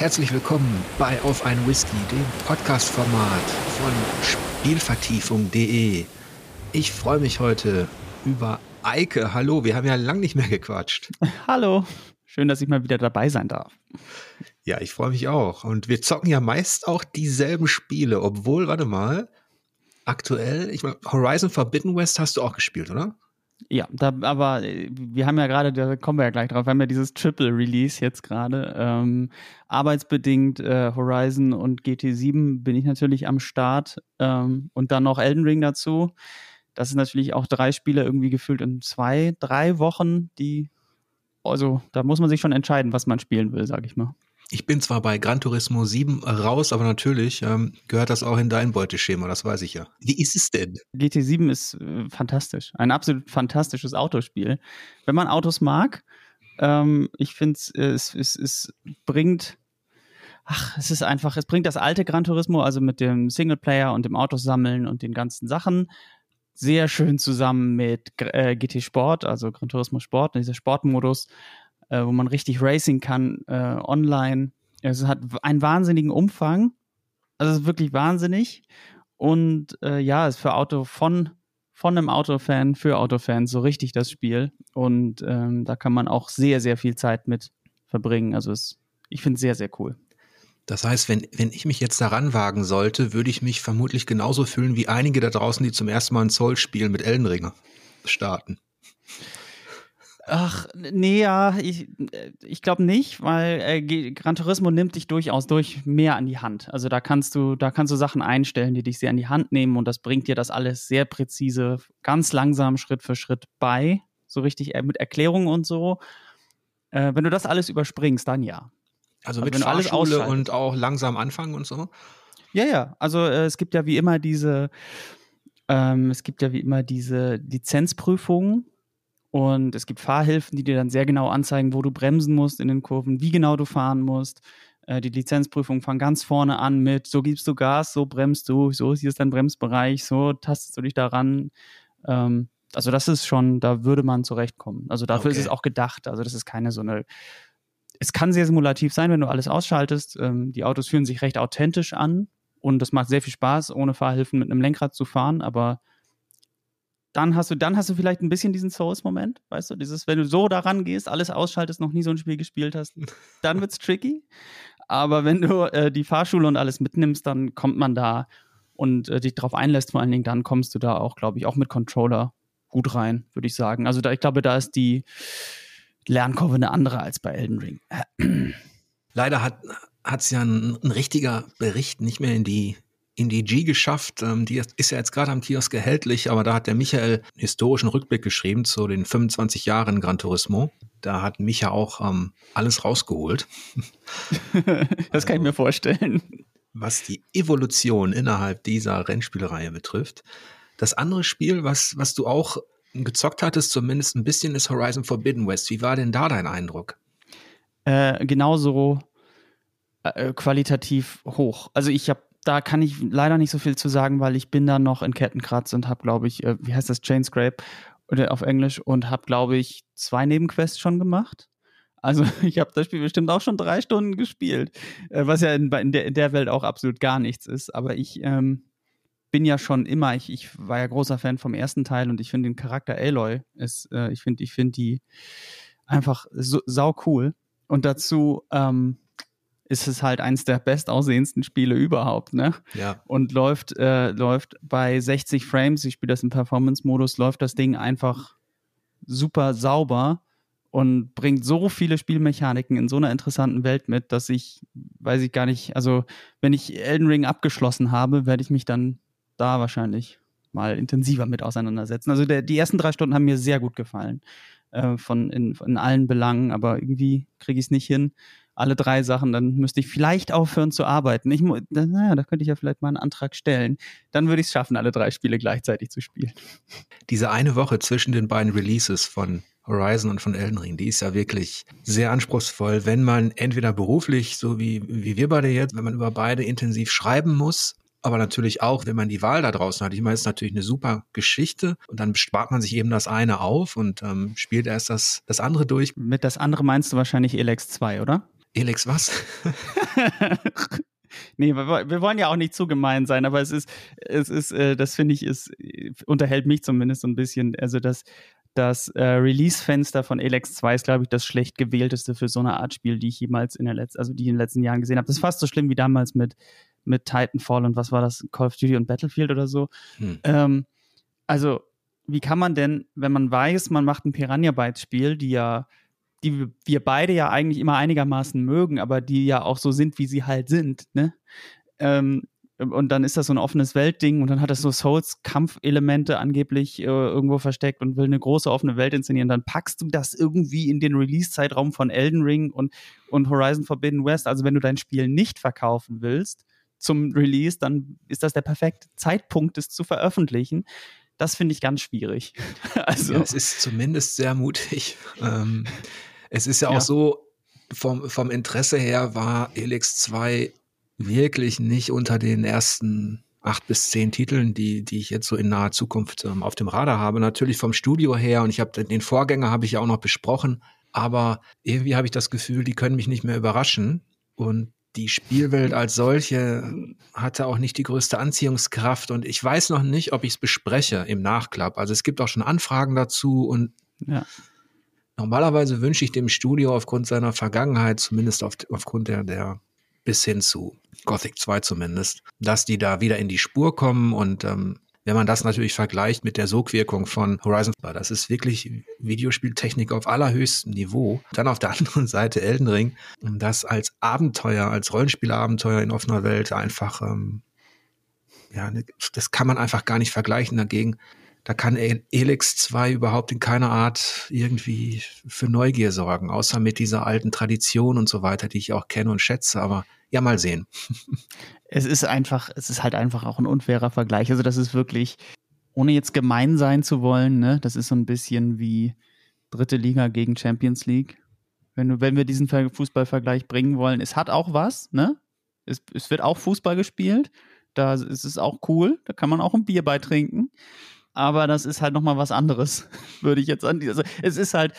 Herzlich willkommen bei Auf ein Whisky, dem Podcast-Format von Spielvertiefung.de. Ich freue mich heute über Eike. Hallo, wir haben ja lang nicht mehr gequatscht. Hallo, schön, dass ich mal wieder dabei sein darf. Ja, ich freue mich auch. Und wir zocken ja meist auch dieselben Spiele, obwohl, warte mal, aktuell, ich meine, Horizon Forbidden West hast du auch gespielt, oder? Ja, da, aber äh, wir haben ja gerade, da kommen wir ja gleich drauf, wir haben ja dieses Triple Release jetzt gerade. Ähm, arbeitsbedingt äh, Horizon und GT7 bin ich natürlich am Start ähm, und dann noch Elden Ring dazu. Das ist natürlich auch drei Spiele irgendwie gefüllt in zwei, drei Wochen, die, also da muss man sich schon entscheiden, was man spielen will, sag ich mal. Ich bin zwar bei Gran Turismo 7 raus, aber natürlich ähm, gehört das auch in dein Beuteschema, das weiß ich ja. Wie ist es denn? GT7 ist äh, fantastisch. Ein absolut fantastisches Autospiel. Wenn man Autos mag, ähm, ich finde es, es, es bringt ach, es ist einfach, es bringt das alte Gran Turismo, also mit dem Singleplayer und dem Autosammeln und den ganzen Sachen, sehr schön zusammen mit äh, GT Sport, also Gran Turismo Sport, dieser Sportmodus äh, wo man richtig racing kann äh, online. Es hat einen wahnsinnigen Umfang. Also es ist wirklich wahnsinnig. Und äh, ja, ist für Auto von von einem Autofan für Autofans so richtig das Spiel. Und ähm, da kann man auch sehr, sehr viel Zeit mit verbringen. Also es, ich finde es sehr, sehr cool. Das heißt, wenn, wenn ich mich jetzt daran wagen sollte, würde ich mich vermutlich genauso fühlen wie einige da draußen, die zum ersten Mal ein Zoll-Spiel mit Elden Ringer starten. Ach, nee, ja, ich, ich glaube nicht, weil äh, Gran Turismo nimmt dich durchaus durch mehr an die Hand. Also da kannst du, da kannst du Sachen einstellen, die dich sehr an die Hand nehmen und das bringt dir das alles sehr präzise, ganz langsam, Schritt für Schritt bei. So richtig äh, mit Erklärungen und so. Äh, wenn du das alles überspringst, dann ja. Also, also mit Fahrschule und auch langsam anfangen und so? Ja, ja. Also äh, es gibt ja wie immer diese, ähm, es gibt ja wie immer diese Lizenzprüfungen und es gibt Fahrhilfen, die dir dann sehr genau anzeigen, wo du bremsen musst in den Kurven, wie genau du fahren musst. Äh, die Lizenzprüfung fängt ganz vorne an mit, so gibst du Gas, so bremst du, so hier ist dein Bremsbereich, so tastest du dich daran. Ähm, also das ist schon, da würde man zurechtkommen. Also dafür okay. ist es auch gedacht. Also das ist keine so eine, es kann sehr simulativ sein, wenn du alles ausschaltest. Ähm, die Autos fühlen sich recht authentisch an und das macht sehr viel Spaß, ohne Fahrhilfen mit einem Lenkrad zu fahren, aber dann hast du, dann hast du vielleicht ein bisschen diesen Souls-Moment, weißt du, dieses, wenn du so daran gehst, alles ausschaltest, noch nie so ein Spiel gespielt hast, dann wird's tricky. Aber wenn du äh, die Fahrschule und alles mitnimmst, dann kommt man da und äh, dich drauf einlässt, vor allen Dingen, dann kommst du da auch, glaube ich, auch mit Controller gut rein, würde ich sagen. Also da, ich glaube, da ist die Lernkurve eine andere als bei Elden Ring. Leider hat hat's ja ein, ein richtiger Bericht nicht mehr in die in die G geschafft. Ähm, die ist ja jetzt gerade am Kiosk erhältlich, aber da hat der Michael einen historischen Rückblick geschrieben zu den 25 Jahren Gran Turismo. Da hat Micha auch ähm, alles rausgeholt. das kann ich mir vorstellen. Was die Evolution innerhalb dieser Rennspielreihe betrifft. Das andere Spiel, was, was du auch gezockt hattest, zumindest ein bisschen, ist Horizon Forbidden West. Wie war denn da dein Eindruck? Äh, genauso äh, qualitativ hoch. Also ich habe da kann ich leider nicht so viel zu sagen, weil ich bin da noch in Kettenkratz und habe, glaube ich, äh, wie heißt das, Chain Scrape oder auf Englisch und habe, glaube ich, zwei Nebenquests schon gemacht. Also ich habe das Spiel bestimmt auch schon drei Stunden gespielt, äh, was ja in, in, der, in der Welt auch absolut gar nichts ist. Aber ich ähm, bin ja schon immer, ich, ich war ja großer Fan vom ersten Teil und ich finde den Charakter Aloy ist, äh, ich finde, ich finde die einfach so, sau cool. Und dazu ähm, ist es halt eins der bestaussehendsten Spiele überhaupt, ne? Ja. Und läuft, äh, läuft bei 60 Frames, ich spiele das im Performance-Modus, läuft das Ding einfach super sauber und bringt so viele Spielmechaniken in so einer interessanten Welt mit, dass ich, weiß ich gar nicht, also wenn ich Elden Ring abgeschlossen habe, werde ich mich dann da wahrscheinlich mal intensiver mit auseinandersetzen. Also der, die ersten drei Stunden haben mir sehr gut gefallen, äh, von in, in allen Belangen, aber irgendwie kriege ich es nicht hin, alle drei Sachen, dann müsste ich vielleicht aufhören zu arbeiten. Ich, naja, da könnte ich ja vielleicht mal einen Antrag stellen. Dann würde ich es schaffen, alle drei Spiele gleichzeitig zu spielen. Diese eine Woche zwischen den beiden Releases von Horizon und von Elden Ring, die ist ja wirklich sehr anspruchsvoll, wenn man entweder beruflich, so wie, wie wir beide jetzt, wenn man über beide intensiv schreiben muss, aber natürlich auch, wenn man die Wahl da draußen hat. Ich meine, es ist natürlich eine super Geschichte und dann spart man sich eben das eine auf und ähm, spielt erst das, das andere durch. Mit das andere meinst du wahrscheinlich Elex 2, oder? Elex was? nee, wir, wir, wollen ja auch nicht zu gemein sein, aber es ist, es ist, äh, das finde ich, ist, unterhält mich zumindest so ein bisschen. Also das, das äh, Release-Fenster von Elex 2 ist, glaube ich, das schlecht gewählteste für so eine Art Spiel, die ich jemals in der letzten, also die ich in den letzten Jahren gesehen habe. Das ist fast so schlimm wie damals mit, mit Titanfall und was war das, Call of Duty und Battlefield oder so. Hm. Ähm, also, wie kann man denn, wenn man weiß, man macht ein Piranha Bytes-Spiel, die ja die wir beide ja eigentlich immer einigermaßen mögen, aber die ja auch so sind, wie sie halt sind, ne? Ähm, und dann ist das so ein offenes Weltding und dann hat das so Souls-Kampfelemente angeblich äh, irgendwo versteckt und will eine große offene Welt inszenieren. Dann packst du das irgendwie in den Release-Zeitraum von Elden Ring und, und Horizon Forbidden West. Also wenn du dein Spiel nicht verkaufen willst zum Release, dann ist das der perfekte Zeitpunkt, es zu veröffentlichen. Das finde ich ganz schwierig. also ja, es ist zumindest sehr mutig. Ähm, es ist ja auch ja. so, vom, vom Interesse her war Elix 2 wirklich nicht unter den ersten acht bis zehn Titeln, die, die ich jetzt so in naher Zukunft ähm, auf dem Radar habe. Natürlich vom Studio her und ich habe den Vorgänger habe ich ja auch noch besprochen, aber irgendwie habe ich das Gefühl, die können mich nicht mehr überraschen und die Spielwelt als solche hatte auch nicht die größte Anziehungskraft und ich weiß noch nicht, ob ich es bespreche im Nachklapp. Also es gibt auch schon Anfragen dazu und ja. Normalerweise wünsche ich dem Studio aufgrund seiner Vergangenheit, zumindest auf, aufgrund der, der bis hin zu Gothic 2 zumindest, dass die da wieder in die Spur kommen und ähm, wenn man das natürlich vergleicht mit der Sogwirkung von Horizon, das ist wirklich Videospieltechnik auf allerhöchstem Niveau. Dann auf der anderen Seite Elden Ring, das als Abenteuer, als Rollenspielabenteuer in offener Welt einfach, ähm, ja, ne, das kann man einfach gar nicht vergleichen. Dagegen da kann Elix 2 überhaupt in keiner Art irgendwie für Neugier sorgen, außer mit dieser alten Tradition und so weiter, die ich auch kenne und schätze. Aber ja, mal sehen. Es ist einfach, es ist halt einfach auch ein unfairer Vergleich. Also das ist wirklich, ohne jetzt gemein sein zu wollen, ne, das ist so ein bisschen wie dritte Liga gegen Champions League. Wenn, wenn wir diesen Fußballvergleich bringen wollen, es hat auch was, ne? Es, es wird auch Fußball gespielt. Da ist es auch cool. Da kann man auch ein Bier beitrinken aber das ist halt nochmal was anderes, würde ich jetzt an. Also es ist halt,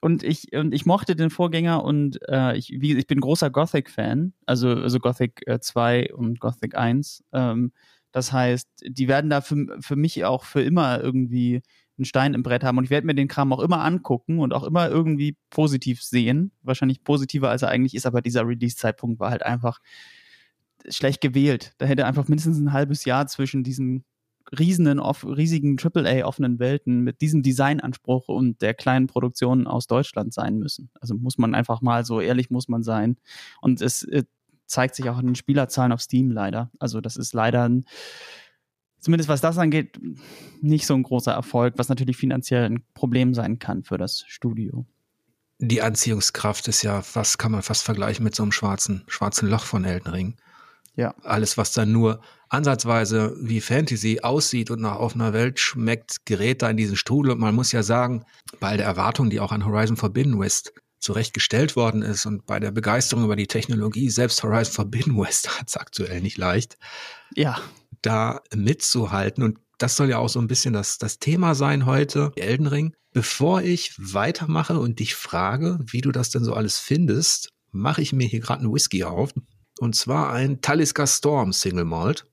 und ich, und ich mochte den Vorgänger und äh, ich, wie, ich bin großer Gothic-Fan, also, also Gothic äh, 2 und Gothic 1. Ähm, das heißt, die werden da für, für mich auch für immer irgendwie einen Stein im Brett haben und ich werde mir den Kram auch immer angucken und auch immer irgendwie positiv sehen. Wahrscheinlich positiver, als er eigentlich ist, aber dieser Release-Zeitpunkt war halt einfach schlecht gewählt. Da hätte einfach mindestens ein halbes Jahr zwischen diesen riesigen, off, riesigen AAA-offenen Welten mit diesem Designanspruch und der kleinen Produktion aus Deutschland sein müssen. Also muss man einfach mal so ehrlich muss man sein. Und es äh, zeigt sich auch in den Spielerzahlen auf Steam leider. Also das ist leider ein, zumindest was das angeht, nicht so ein großer Erfolg, was natürlich finanziell ein Problem sein kann für das Studio. Die Anziehungskraft ist ja, was kann man fast vergleichen mit so einem schwarzen, schwarzen Loch von Elden Ring. Ja. Alles, was dann nur ansatzweise wie Fantasy aussieht und nach offener Welt schmeckt, gerät da in diesen Strudel. Und man muss ja sagen, bei der Erwartung, die auch an Horizon Forbidden West zurechtgestellt worden ist und bei der Begeisterung über die Technologie, selbst Horizon Forbidden West hat es aktuell nicht leicht, ja. da mitzuhalten. Und das soll ja auch so ein bisschen das, das Thema sein heute, Elden Ring. Bevor ich weitermache und dich frage, wie du das denn so alles findest, mache ich mir hier gerade einen Whisky auf. Und zwar ein Talisker Storm Single Malt.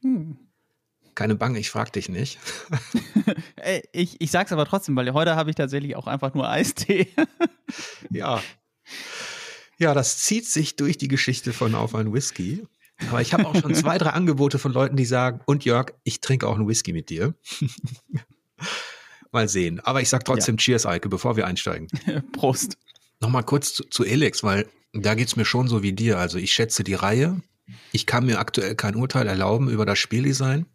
Hm. Keine Bange, ich frag dich nicht. ich, ich sag's aber trotzdem, weil heute habe ich tatsächlich auch einfach nur Eistee. ja. Ja, das zieht sich durch die Geschichte von Auf ein Whisky. Aber ich habe auch schon zwei, drei Angebote von Leuten, die sagen, und Jörg, ich trinke auch einen Whisky mit dir. Mal sehen. Aber ich sag trotzdem ja. Cheers, Eike, bevor wir einsteigen. Prost. Nochmal kurz zu, zu Elex, weil da geht's mir schon so wie dir. Also ich schätze die Reihe. Ich kann mir aktuell kein Urteil erlauben über das Spieldesign.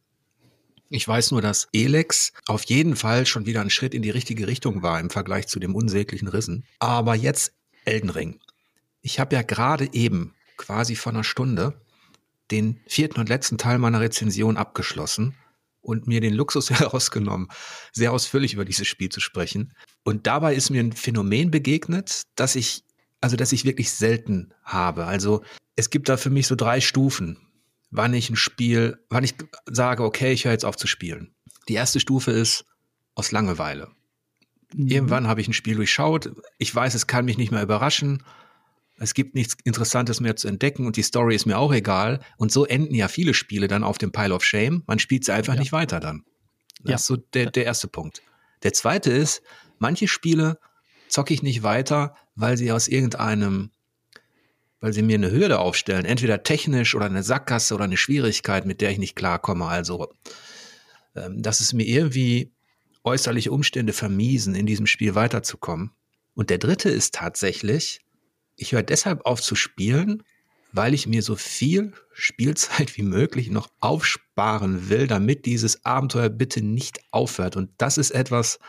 Ich weiß nur, dass Elex auf jeden Fall schon wieder ein Schritt in die richtige Richtung war im Vergleich zu dem unsäglichen Rissen. Aber jetzt Elden Ring. Ich habe ja gerade eben, quasi vor einer Stunde, den vierten und letzten Teil meiner Rezension abgeschlossen und mir den Luxus herausgenommen, sehr ausführlich über dieses Spiel zu sprechen. Und dabei ist mir ein Phänomen begegnet, das ich also dass ich wirklich selten habe. Also es gibt da für mich so drei Stufen, wann ich ein Spiel, wann ich sage, okay, ich höre jetzt auf zu spielen. Die erste Stufe ist aus Langeweile. Mhm. Irgendwann habe ich ein Spiel durchschaut. Ich weiß, es kann mich nicht mehr überraschen. es gibt nichts Interessantes mehr zu entdecken und die Story ist mir auch egal. Und so enden ja viele Spiele dann auf dem Pile of Shame. Man spielt sie einfach ja. nicht weiter dann. Das ja. ist so der, der erste Punkt. Der zweite ist, manche Spiele zocke ich nicht weiter, weil sie aus irgendeinem, weil sie mir eine Hürde aufstellen, entweder technisch oder eine Sackgasse oder eine Schwierigkeit, mit der ich nicht klarkomme. Also, ähm, dass es mir irgendwie äußerliche Umstände vermiesen, in diesem Spiel weiterzukommen. Und der dritte ist tatsächlich, ich höre deshalb auf zu spielen, weil ich mir so viel Spielzeit wie möglich noch aufsparen will, damit dieses Abenteuer bitte nicht aufhört. Und das ist etwas,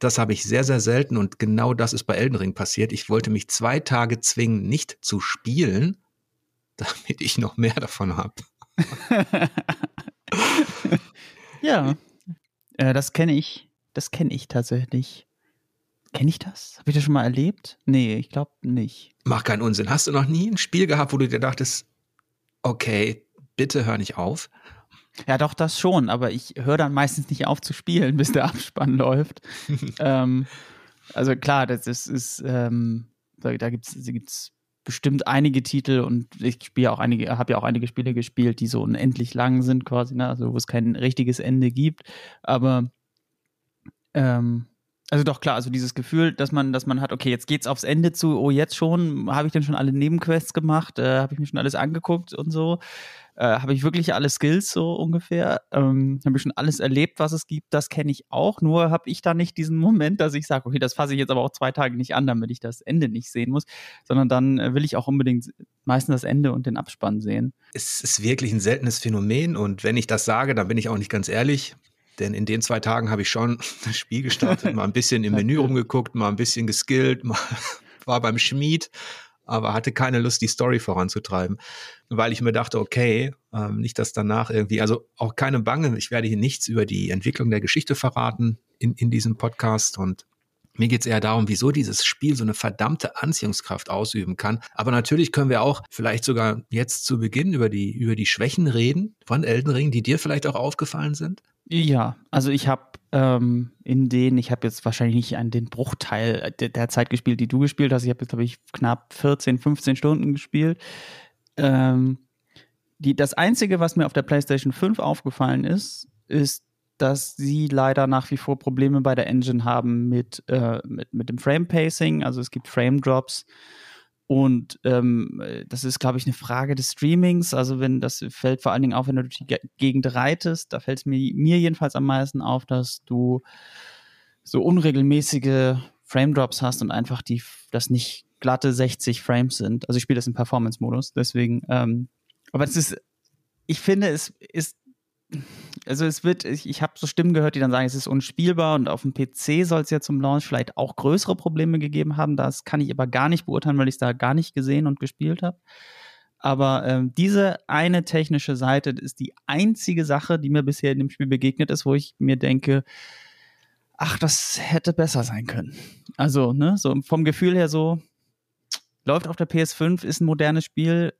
das habe ich sehr, sehr selten und genau das ist bei Elden Ring passiert. Ich wollte mich zwei Tage zwingen, nicht zu spielen, damit ich noch mehr davon habe. ja, äh, das kenne ich. Das kenne ich tatsächlich. Kenne ich das? Habe ich das schon mal erlebt? Nee, ich glaube nicht. Mach keinen Unsinn. Hast du noch nie ein Spiel gehabt, wo du dir dachtest, okay, bitte hör nicht auf? Ja, doch, das schon, aber ich höre dann meistens nicht auf zu spielen, bis der Abspann läuft. ähm, also klar, das ist, ist ähm, da, da gibt es bestimmt einige Titel und ich spiele auch einige, habe ja auch einige Spiele gespielt, die so unendlich lang sind, quasi, ne? also wo es kein richtiges Ende gibt. Aber ähm, also doch klar, also dieses Gefühl, dass man, dass man hat, okay, jetzt geht's aufs Ende zu, oh jetzt schon, habe ich denn schon alle Nebenquests gemacht, äh, habe ich mir schon alles angeguckt und so, äh, habe ich wirklich alle Skills so ungefähr, ähm, habe ich schon alles erlebt, was es gibt, das kenne ich auch, nur habe ich da nicht diesen Moment, dass ich sage, okay, das fasse ich jetzt aber auch zwei Tage nicht an, damit ich das Ende nicht sehen muss, sondern dann äh, will ich auch unbedingt meistens das Ende und den Abspann sehen. Es ist wirklich ein seltenes Phänomen und wenn ich das sage, dann bin ich auch nicht ganz ehrlich. Denn in den zwei Tagen habe ich schon das Spiel gestartet, mal ein bisschen im Menü rumgeguckt, mal ein bisschen geskillt, mal war beim Schmied, aber hatte keine Lust, die Story voranzutreiben, weil ich mir dachte, okay, ähm, nicht, dass danach irgendwie, also auch keine Bange, ich werde hier nichts über die Entwicklung der Geschichte verraten in, in diesem Podcast und mir geht es eher darum, wieso dieses Spiel so eine verdammte Anziehungskraft ausüben kann. Aber natürlich können wir auch vielleicht sogar jetzt zu Beginn über die, über die Schwächen reden von Elden Ring, die dir vielleicht auch aufgefallen sind. Ja, also ich habe ähm, in denen, ich habe jetzt wahrscheinlich nicht an den Bruchteil der, der, Zeit gespielt, die du gespielt hast. Ich habe jetzt, glaube ich, knapp 14, 15 Stunden gespielt. Ähm, die, das Einzige, was mir auf der PlayStation 5 aufgefallen ist, ist, dass sie leider nach wie vor Probleme bei der Engine haben mit, äh, mit, mit dem Frame Pacing. Also es gibt Frame Drops und ähm, das ist, glaube ich, eine Frage des Streamings. Also wenn das fällt vor allen Dingen auf, wenn du durch die Gegend reitest, da fällt es mir, mir jedenfalls am meisten auf, dass du so unregelmäßige Frame Drops hast und einfach die, das nicht glatte 60 Frames sind. Also ich spiele das im Performance-Modus, deswegen. Ähm, aber es ist, ich finde, es ist also es wird, ich, ich habe so Stimmen gehört, die dann sagen, es ist unspielbar und auf dem PC soll es ja zum Launch vielleicht auch größere Probleme gegeben haben. Das kann ich aber gar nicht beurteilen, weil ich es da gar nicht gesehen und gespielt habe. Aber ähm, diese eine technische Seite ist die einzige Sache, die mir bisher in dem Spiel begegnet ist, wo ich mir denke, ach, das hätte besser sein können. Also, ne, so vom Gefühl her so, läuft auf der PS5, ist ein modernes Spiel.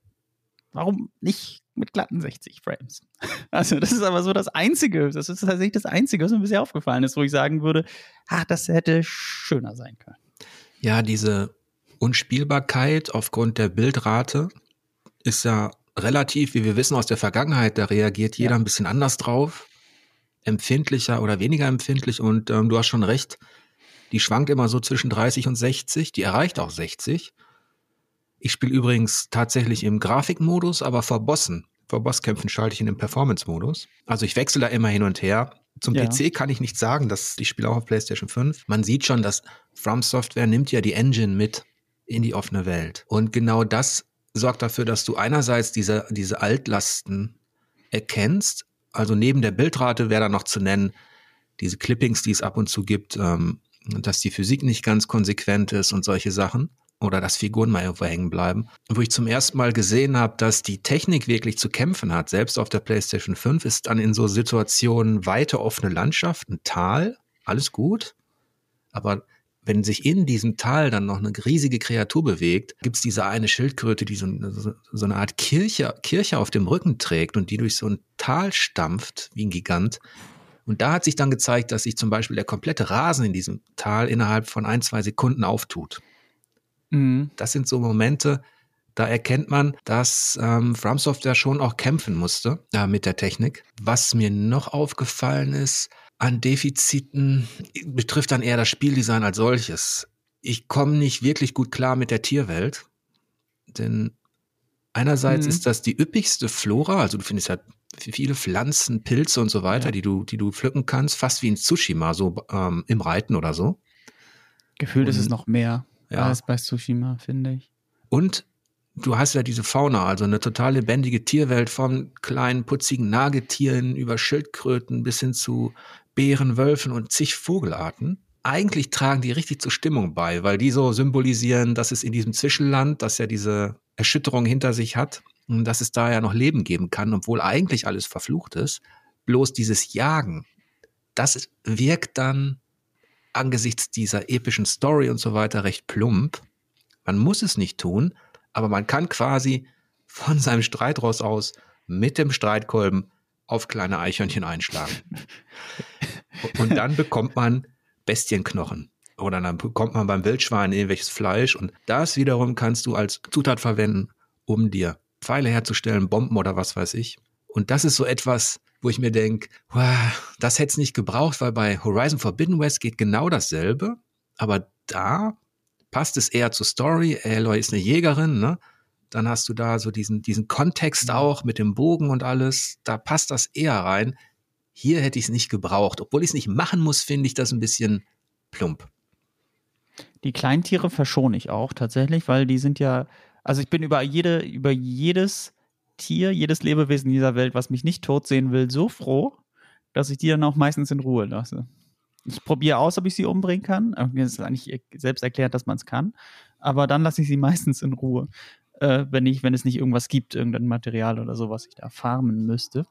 Warum nicht mit glatten 60 Frames. Also das ist aber so das Einzige, das ist tatsächlich das Einzige, was mir bisher aufgefallen ist, wo ich sagen würde, ah, das hätte schöner sein können. Ja, diese Unspielbarkeit aufgrund der Bildrate ist ja relativ, wie wir wissen aus der Vergangenheit, da reagiert jeder ja. ein bisschen anders drauf, empfindlicher oder weniger empfindlich und ähm, du hast schon recht, die schwankt immer so zwischen 30 und 60, die erreicht auch 60. Ich spiele übrigens tatsächlich im Grafikmodus, aber vor Bossen. Vor Bosskämpfen schalte ich in den Performance-Modus. Also ich wechsle da immer hin und her. Zum ja. PC kann ich nicht sagen, dass ich spiele auch auf PlayStation 5. Man sieht schon, dass From Software nimmt ja die Engine mit in die offene Welt. Und genau das sorgt dafür, dass du einerseits diese, diese Altlasten erkennst. Also neben der Bildrate wäre da noch zu nennen, diese Clippings, die es ab und zu gibt, ähm, dass die Physik nicht ganz konsequent ist und solche Sachen oder dass Figuren mal irgendwo hängen bleiben. Wo ich zum ersten Mal gesehen habe, dass die Technik wirklich zu kämpfen hat, selbst auf der PlayStation 5, ist dann in so Situationen weite offene Landschaft, ein Tal, alles gut. Aber wenn sich in diesem Tal dann noch eine riesige Kreatur bewegt, gibt es diese eine Schildkröte, die so, so, eine Art Kirche, Kirche auf dem Rücken trägt und die durch so ein Tal stampft, wie ein Gigant. Und da hat sich dann gezeigt, dass sich zum Beispiel der komplette Rasen in diesem Tal innerhalb von ein, zwei Sekunden auftut. Mhm. Das sind so Momente, da erkennt man, dass ähm, FromSoft ja schon auch kämpfen musste äh, mit der Technik. Was mir noch aufgefallen ist an Defiziten, betrifft dann eher das Spieldesign als solches. Ich komme nicht wirklich gut klar mit der Tierwelt, denn einerseits mhm. ist das die üppigste Flora, also du findest ja viele Pflanzen, Pilze und so weiter, ja. die du, die du pflücken kannst, fast wie in Tsushima, so ähm, im Reiten oder so. Gefühlt und, ist es noch mehr ja. als bei Tsushima, finde ich. Und du hast ja diese Fauna, also eine total lebendige Tierwelt von kleinen, putzigen Nagetieren über Schildkröten bis hin zu Bären, Wölfen und zig Vogelarten. Eigentlich tragen die richtig zur Stimmung bei, weil die so symbolisieren, dass es in diesem Zwischenland, das ja diese Erschütterung hinter sich hat, dass es da ja noch Leben geben kann, obwohl eigentlich alles verflucht ist. Bloß dieses Jagen, das wirkt dann angesichts dieser epischen Story und so weiter recht plump. Man muss es nicht tun, aber man kann quasi von seinem Streitross aus mit dem Streitkolben auf kleine Eichhörnchen einschlagen. und dann bekommt man Bestienknochen. Oder dann bekommt man beim Wildschwein irgendwelches Fleisch und das wiederum kannst du als Zutat verwenden, um dir Pfeile herzustellen, Bomben oder was weiß ich. Und das ist so etwas, wo ich mir denke, wow, das hätte es nicht gebraucht, weil bei Horizon Forbidden West geht genau dasselbe. Aber da passt es eher zur Story. Aloy ist eine Jägerin, ne? Dann hast du da so diesen, diesen Kontext mhm. auch mit dem Bogen und alles. Da passt das eher rein. Hier hätte ich es nicht gebraucht. Obwohl ich es nicht machen muss, finde ich das ein bisschen plump. Die Kleintiere verschone ich auch tatsächlich, weil die sind ja, also ich bin über jede, über jedes Tier, jedes Lebewesen in dieser Welt, was mich nicht tot sehen will, so froh, dass ich die dann auch meistens in Ruhe lasse. Ich probiere aus, ob ich sie umbringen kann. Mir ist eigentlich selbst erklärt, dass man es kann. Aber dann lasse ich sie meistens in Ruhe, äh, wenn, ich, wenn es nicht irgendwas gibt, irgendein Material oder so, was ich da farmen müsste.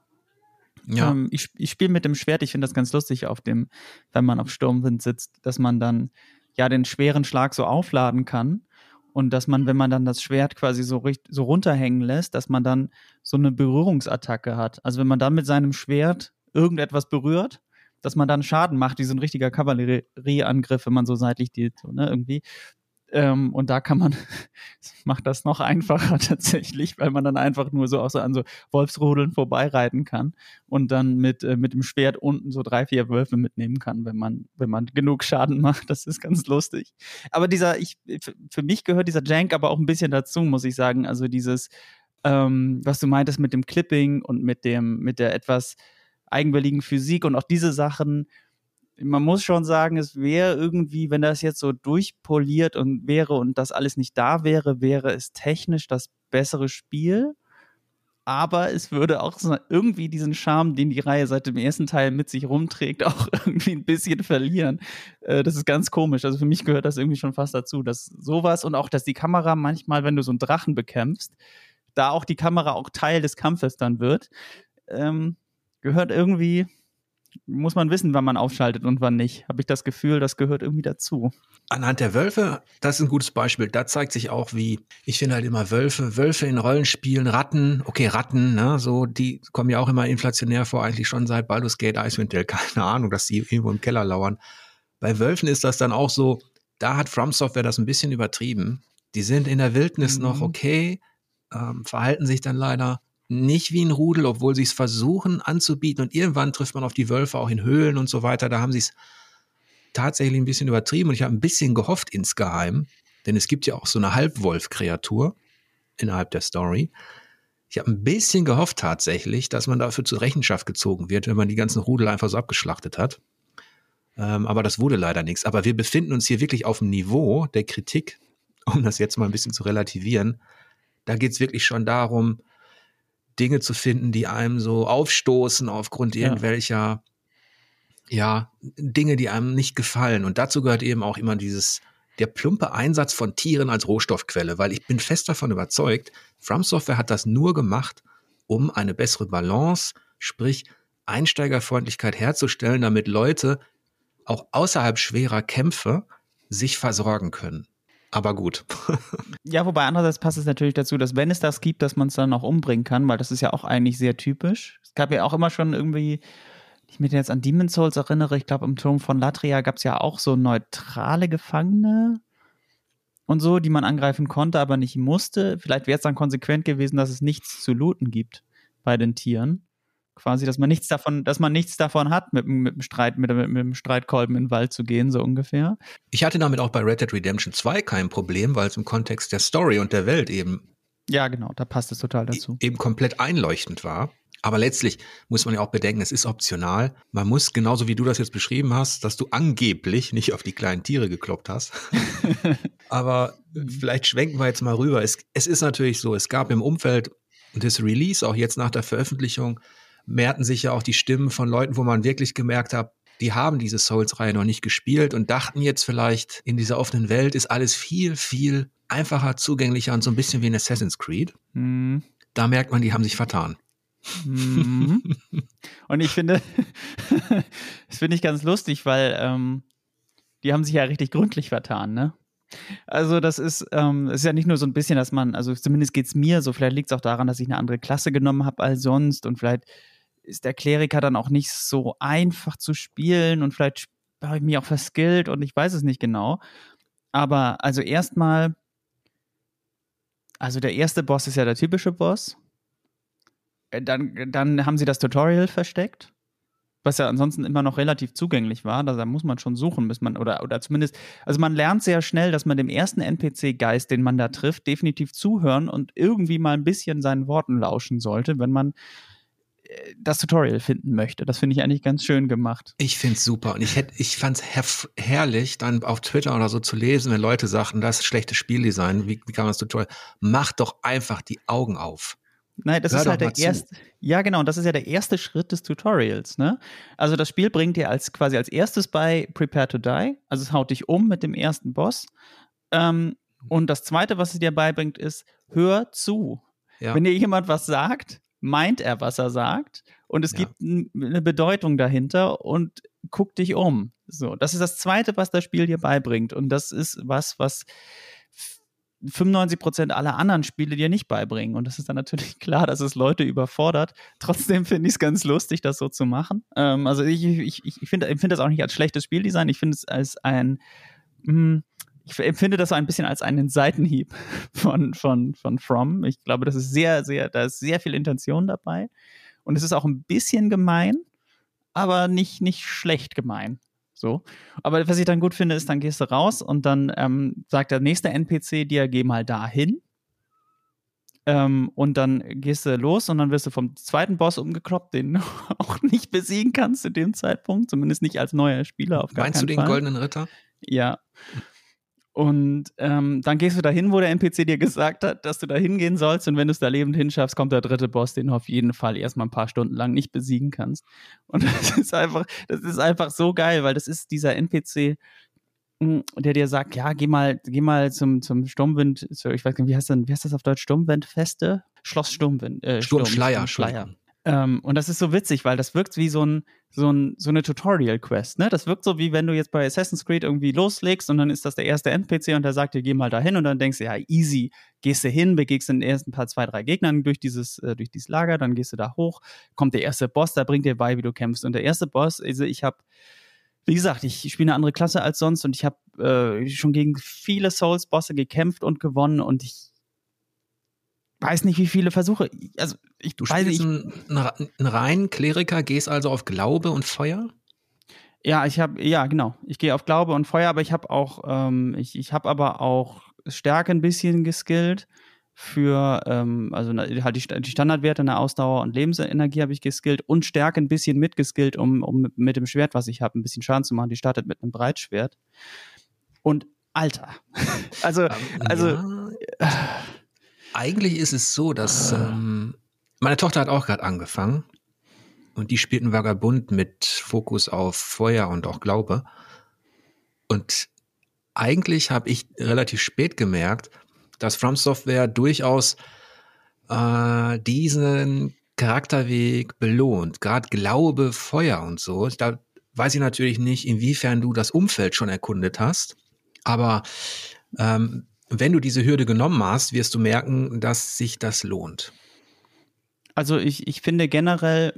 Ja. Ähm, ich ich spiele mit dem Schwert. Ich finde das ganz lustig, auf dem, wenn man auf Sturmwind sitzt, dass man dann ja den schweren Schlag so aufladen kann und dass man, wenn man dann das Schwert quasi so, so runterhängen lässt, dass man dann so eine Berührungsattacke hat. Also wenn man dann mit seinem Schwert irgendetwas berührt, dass man dann Schaden macht, wie so ein richtiger Kavallerieangriff, wenn man so seitlich die, so, ne, irgendwie. Ähm, und da kann man, macht das noch einfacher tatsächlich, weil man dann einfach nur so auch so an so Wolfsrudeln vorbeireiten kann und dann mit, äh, mit dem Schwert unten so drei, vier Wölfe mitnehmen kann, wenn man, wenn man genug Schaden macht. Das ist ganz lustig. Aber dieser, ich, für mich gehört dieser Jank aber auch ein bisschen dazu, muss ich sagen. Also dieses, ähm, was du meintest mit dem Clipping und mit dem, mit der etwas, eigenwilligen Physik und auch diese Sachen. Man muss schon sagen, es wäre irgendwie, wenn das jetzt so durchpoliert und wäre und das alles nicht da wäre, wäre es technisch das bessere Spiel. Aber es würde auch so irgendwie diesen Charme, den die Reihe seit dem ersten Teil mit sich rumträgt, auch irgendwie ein bisschen verlieren. Äh, das ist ganz komisch. Also für mich gehört das irgendwie schon fast dazu, dass sowas und auch, dass die Kamera manchmal, wenn du so einen Drachen bekämpfst, da auch die Kamera auch Teil des Kampfes dann wird. Ähm, gehört irgendwie, muss man wissen, wann man aufschaltet und wann nicht. Habe ich das Gefühl, das gehört irgendwie dazu. Anhand der Wölfe, das ist ein gutes Beispiel. Da zeigt sich auch, wie, ich finde halt immer Wölfe, Wölfe in Rollenspielen, Ratten, okay, Ratten, ne, so, die kommen ja auch immer inflationär vor, eigentlich schon seit Baldur's Gate Icewind Dale. Keine Ahnung, dass die irgendwo im Keller lauern. Bei Wölfen ist das dann auch so, da hat From Software das ein bisschen übertrieben. Die sind in der Wildnis mhm. noch okay, ähm, verhalten sich dann leider nicht wie ein Rudel, obwohl sie es versuchen anzubieten. Und irgendwann trifft man auf die Wölfe auch in Höhlen und so weiter. Da haben sie es tatsächlich ein bisschen übertrieben. Und ich habe ein bisschen gehofft insgeheim, denn es gibt ja auch so eine Halbwolf-Kreatur innerhalb der Story. Ich habe ein bisschen gehofft tatsächlich, dass man dafür zur Rechenschaft gezogen wird, wenn man die ganzen Rudel einfach so abgeschlachtet hat. Ähm, aber das wurde leider nichts. Aber wir befinden uns hier wirklich auf dem Niveau der Kritik, um das jetzt mal ein bisschen zu relativieren. Da geht es wirklich schon darum, Dinge zu finden, die einem so aufstoßen aufgrund irgendwelcher, ja, Dinge, die einem nicht gefallen. Und dazu gehört eben auch immer dieses, der plumpe Einsatz von Tieren als Rohstoffquelle, weil ich bin fest davon überzeugt, From Software hat das nur gemacht, um eine bessere Balance, sprich Einsteigerfreundlichkeit herzustellen, damit Leute auch außerhalb schwerer Kämpfe sich versorgen können. Aber gut. ja, wobei andererseits passt es natürlich dazu, dass wenn es das gibt, dass man es dann auch umbringen kann, weil das ist ja auch eigentlich sehr typisch. Es gab ja auch immer schon irgendwie, ich mich jetzt an Demon's Souls erinnere, ich glaube im Turm von Latria gab es ja auch so neutrale Gefangene. und so, die man angreifen konnte, aber nicht musste. Vielleicht wäre es dann konsequent gewesen, dass es nichts zu looten gibt bei den Tieren. Quasi, dass man nichts davon, dass man nichts davon hat, mit, mit dem Streit, mit, mit, mit dem Streitkolben in den Wald zu gehen, so ungefähr. Ich hatte damit auch bei Red Dead Redemption 2 kein Problem, weil es im Kontext der Story und der Welt eben ja, genau, da passt es total dazu. Eben komplett einleuchtend war. Aber letztlich muss man ja auch bedenken, es ist optional. Man muss, genauso wie du das jetzt beschrieben hast, dass du angeblich nicht auf die kleinen Tiere gekloppt hast. Aber vielleicht schwenken wir jetzt mal rüber. Es, es ist natürlich so, es gab im Umfeld des Release, auch jetzt nach der Veröffentlichung, mehrten sich ja auch die Stimmen von Leuten, wo man wirklich gemerkt hat, die haben diese Souls-Reihe noch nicht gespielt und dachten jetzt vielleicht, in dieser offenen Welt ist alles viel, viel einfacher, zugänglicher und so ein bisschen wie in Assassin's Creed. Mhm. Da merkt man, die haben sich vertan. Mhm. Und ich finde, das finde ich ganz lustig, weil ähm, die haben sich ja richtig gründlich vertan, ne? Also das ist, ähm, ist ja nicht nur so ein bisschen, dass man, also zumindest geht es mir so, vielleicht liegt es auch daran, dass ich eine andere Klasse genommen habe als sonst und vielleicht ist der Kleriker dann auch nicht so einfach zu spielen und vielleicht habe ich mich auch verskillt und ich weiß es nicht genau. Aber also erstmal, also der erste Boss ist ja der typische Boss äh, dann, dann haben sie das Tutorial versteckt, was ja ansonsten immer noch relativ zugänglich war. Da, muss man schon suchen, bis man, oder, oder zumindest, also man lernt sehr schnell, dass man dem ersten NPC-Geist, den man da trifft, definitiv zuhören und irgendwie mal ein bisschen seinen Worten lauschen sollte, wenn man das Tutorial finden möchte. Das finde ich eigentlich ganz schön gemacht. Ich finde es super. Und ich, hätte, ich fand es herrlich, dann auf Twitter oder so zu lesen, wenn Leute sagten, das ist schlechtes Spieldesign, wie, wie kann man das Tutorial? Mach doch einfach die Augen auf. Nein, das Hör ist halt der erste. Ja, genau, und das ist ja der erste Schritt des Tutorials, ne? Also das Spiel bringt dir als quasi als erstes bei Prepare to Die, also es haut dich um mit dem ersten Boss. Ähm, und das zweite, was es dir beibringt, ist, hör zu. Ja. Wenn dir jemand was sagt, meint er, was er sagt, und es ja. gibt eine Bedeutung dahinter und guck dich um. So, das ist das zweite, was das Spiel dir beibringt. Und das ist was, was 95 Prozent aller anderen Spiele dir nicht beibringen. Und das ist dann natürlich klar, dass es Leute überfordert. Trotzdem finde ich es ganz lustig, das so zu machen. Ähm, also ich, ich, ich finde find das auch nicht als schlechtes Spieldesign. Ich finde es als ein, mh, hm, ich empfinde das so ein bisschen als einen Seitenhieb von, von, von From. Ich glaube, das ist sehr, sehr, da ist sehr viel Intention dabei. Und es ist auch ein bisschen gemein, aber nicht, nicht schlecht gemein. So. Aber was ich dann gut finde, ist, dann gehst du raus und dann ähm, sagt der nächste NPC dir, geh mal dahin. Ähm, und dann gehst du los und dann wirst du vom zweiten Boss umgekloppt, den du auch nicht besiegen kannst zu dem Zeitpunkt, zumindest nicht als neuer Spieler auf gar Meinst du den Fall. goldenen Ritter? Ja. Und ähm, dann gehst du dahin, wo der NPC dir gesagt hat, dass du da hingehen sollst. Und wenn du es da lebend hinschaffst, kommt der dritte Boss, den du auf jeden Fall erstmal ein paar Stunden lang nicht besiegen kannst. Und das ist einfach, das ist einfach so geil, weil das ist dieser NPC, hm, der dir sagt, ja, geh mal, geh mal zum, zum Sturmwind, ich weiß nicht, wie heißt, denn, wie heißt das auf Deutsch? Sturmwindfeste? Schloss Sturmwind. Äh, Sturmschleier. Sturm, Schleier. Ähm, und das ist so witzig, weil das wirkt wie so, ein, so, ein, so eine Tutorial-Quest. Ne? Das wirkt so, wie wenn du jetzt bei Assassin's Creed irgendwie loslegst und dann ist das der erste NPC und der sagt dir, geh mal dahin und dann denkst du, ja, easy, gehst du hin, begegst den ersten paar, zwei, drei Gegnern durch dieses, äh, durch dieses Lager, dann gehst du da hoch, kommt der erste Boss, da bringt dir bei, wie du kämpfst. Und der erste Boss, also ich habe wie gesagt, ich spiele eine andere Klasse als sonst und ich habe äh, schon gegen viele Souls-Bosse gekämpft und gewonnen und ich weiß nicht, wie viele Versuche. Also ich du weiß nicht. Einen, einen reinen Kleriker, gehst also auf Glaube und Feuer? Ja, ich habe, ja, genau. Ich gehe auf Glaube und Feuer, aber ich habe auch, ähm, ich, ich habe aber auch Stärke ein bisschen geskillt für, ähm, also halt die, die Standardwerte, eine Ausdauer und Lebensenergie habe ich geskillt und Stärke ein bisschen mitgeskillt, um, um mit dem Schwert, was ich habe, ein bisschen Schaden zu machen. Die startet mit einem Breitschwert. Und Alter. also, ähm, also. Ja. Eigentlich ist es so, dass ah. ähm, meine Tochter hat auch gerade angefangen und die spielt einen Vagabund mit Fokus auf Feuer und auch Glaube. Und eigentlich habe ich relativ spät gemerkt, dass From Software durchaus äh, diesen Charakterweg belohnt. Gerade Glaube, Feuer und so. Da weiß ich natürlich nicht, inwiefern du das Umfeld schon erkundet hast. Aber ähm, wenn du diese Hürde genommen hast, wirst du merken, dass sich das lohnt. Also ich, ich finde generell,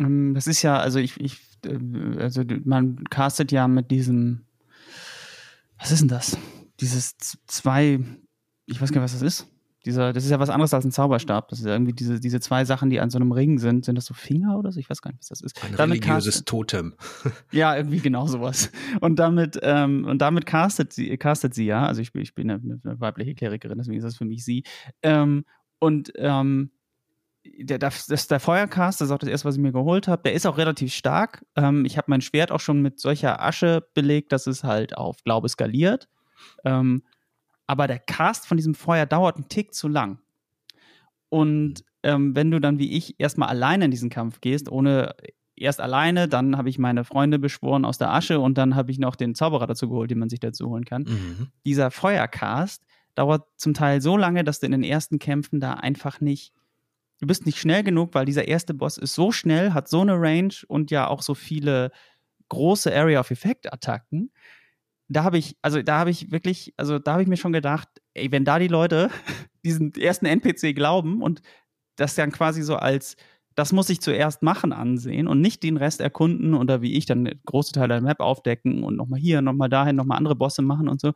ähm, das ist ja, also ich, ich, äh, also man castet ja mit diesem, was ist denn das? dieses zwei, ich weiß gar nicht, was das ist. Dieser, das ist ja was anderes als ein Zauberstab. Das ist ja irgendwie diese, diese zwei Sachen, die an so einem Ring sind. Sind das so Finger oder so? Ich weiß gar nicht, was das ist. Ein damit religiöses Totem. ja, irgendwie genau sowas. Und damit, ähm, und damit castet sie, castet sie ja. Also ich, ich bin eine, eine weibliche Klerikerin, deswegen ist das für mich sie. Ähm, und ähm, der, das der Feuercast, das ist auch das erste, was ich mir geholt habe. Der ist auch relativ stark. Ähm, ich habe mein Schwert auch schon mit solcher Asche belegt, dass es halt auf Glaube skaliert. Ähm, aber der Cast von diesem Feuer dauert einen Tick zu lang. Und ähm, wenn du dann wie ich erstmal alleine in diesen Kampf gehst, ohne erst alleine, dann habe ich meine Freunde beschworen aus der Asche und dann habe ich noch den Zauberer dazu geholt, den man sich dazu holen kann. Mhm. Dieser Feuercast dauert zum Teil so lange, dass du in den ersten Kämpfen da einfach nicht du bist nicht schnell genug, weil dieser erste Boss ist so schnell, hat so eine Range und ja auch so viele große Area of Effect Attacken. Da habe ich, also da habe ich wirklich, also da habe ich mir schon gedacht, ey, wenn da die Leute diesen ersten NPC glauben und das dann quasi so als das muss ich zuerst machen ansehen und nicht den Rest erkunden oder wie ich dann große Teile der Map aufdecken und nochmal hier, nochmal dahin, nochmal andere Bosse machen und so,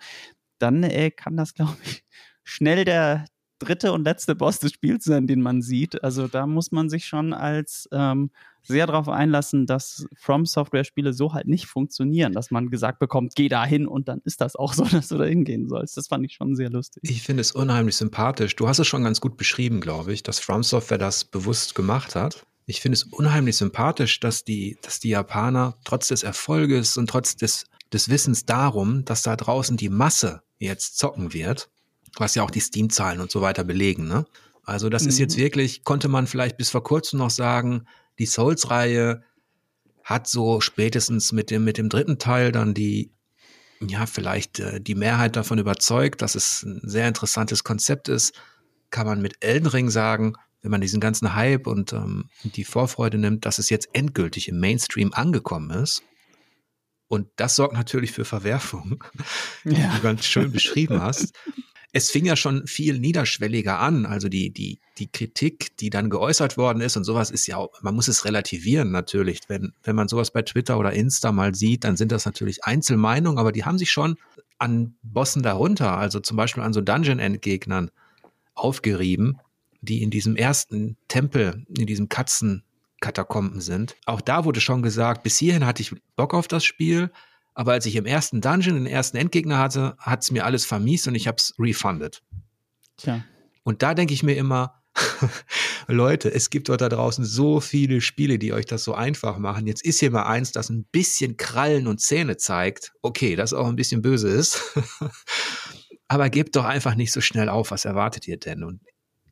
dann äh, kann das, glaube ich, schnell der, dritte und letzte Boss des Spiels sein, den man sieht. Also da muss man sich schon als ähm, sehr darauf einlassen, dass From Software-Spiele so halt nicht funktionieren, dass man gesagt bekommt, geh da hin und dann ist das auch so, dass du da hingehen sollst. Das fand ich schon sehr lustig. Ich finde es unheimlich sympathisch. Du hast es schon ganz gut beschrieben, glaube ich, dass From Software das bewusst gemacht hat. Ich finde es unheimlich sympathisch, dass die, dass die Japaner trotz des Erfolges und trotz des, des Wissens darum, dass da draußen die Masse jetzt zocken wird, was ja auch die Steam-Zahlen und so weiter belegen. Ne? Also das ist jetzt mhm. wirklich, konnte man vielleicht bis vor kurzem noch sagen, die Souls-Reihe hat so spätestens mit dem, mit dem dritten Teil dann die, ja, vielleicht äh, die Mehrheit davon überzeugt, dass es ein sehr interessantes Konzept ist, kann man mit Elden Ring sagen, wenn man diesen ganzen Hype und ähm, die Vorfreude nimmt, dass es jetzt endgültig im Mainstream angekommen ist. Und das sorgt natürlich für Verwerfung, ja. wie du ganz schön beschrieben hast es fing ja schon viel niederschwelliger an. Also die, die, die Kritik, die dann geäußert worden ist und sowas ist ja auch, man muss es relativieren natürlich. Wenn, wenn man sowas bei Twitter oder Insta mal sieht, dann sind das natürlich Einzelmeinungen, aber die haben sich schon an Bossen darunter, also zum Beispiel an so Dungeon-Endgegnern aufgerieben, die in diesem ersten Tempel, in diesem Katzenkatakomben sind. Auch da wurde schon gesagt, bis hierhin hatte ich Bock auf das Spiel, aber als ich im ersten Dungeon den ersten Endgegner hatte, hat es mir alles vermiest und ich habe es refunded. Tja. Und da denke ich mir immer, Leute, es gibt dort da draußen so viele Spiele, die euch das so einfach machen. Jetzt ist hier mal eins, das ein bisschen Krallen und Zähne zeigt. Okay, das auch ein bisschen böse ist. Aber gebt doch einfach nicht so schnell auf. Was erwartet ihr denn? Und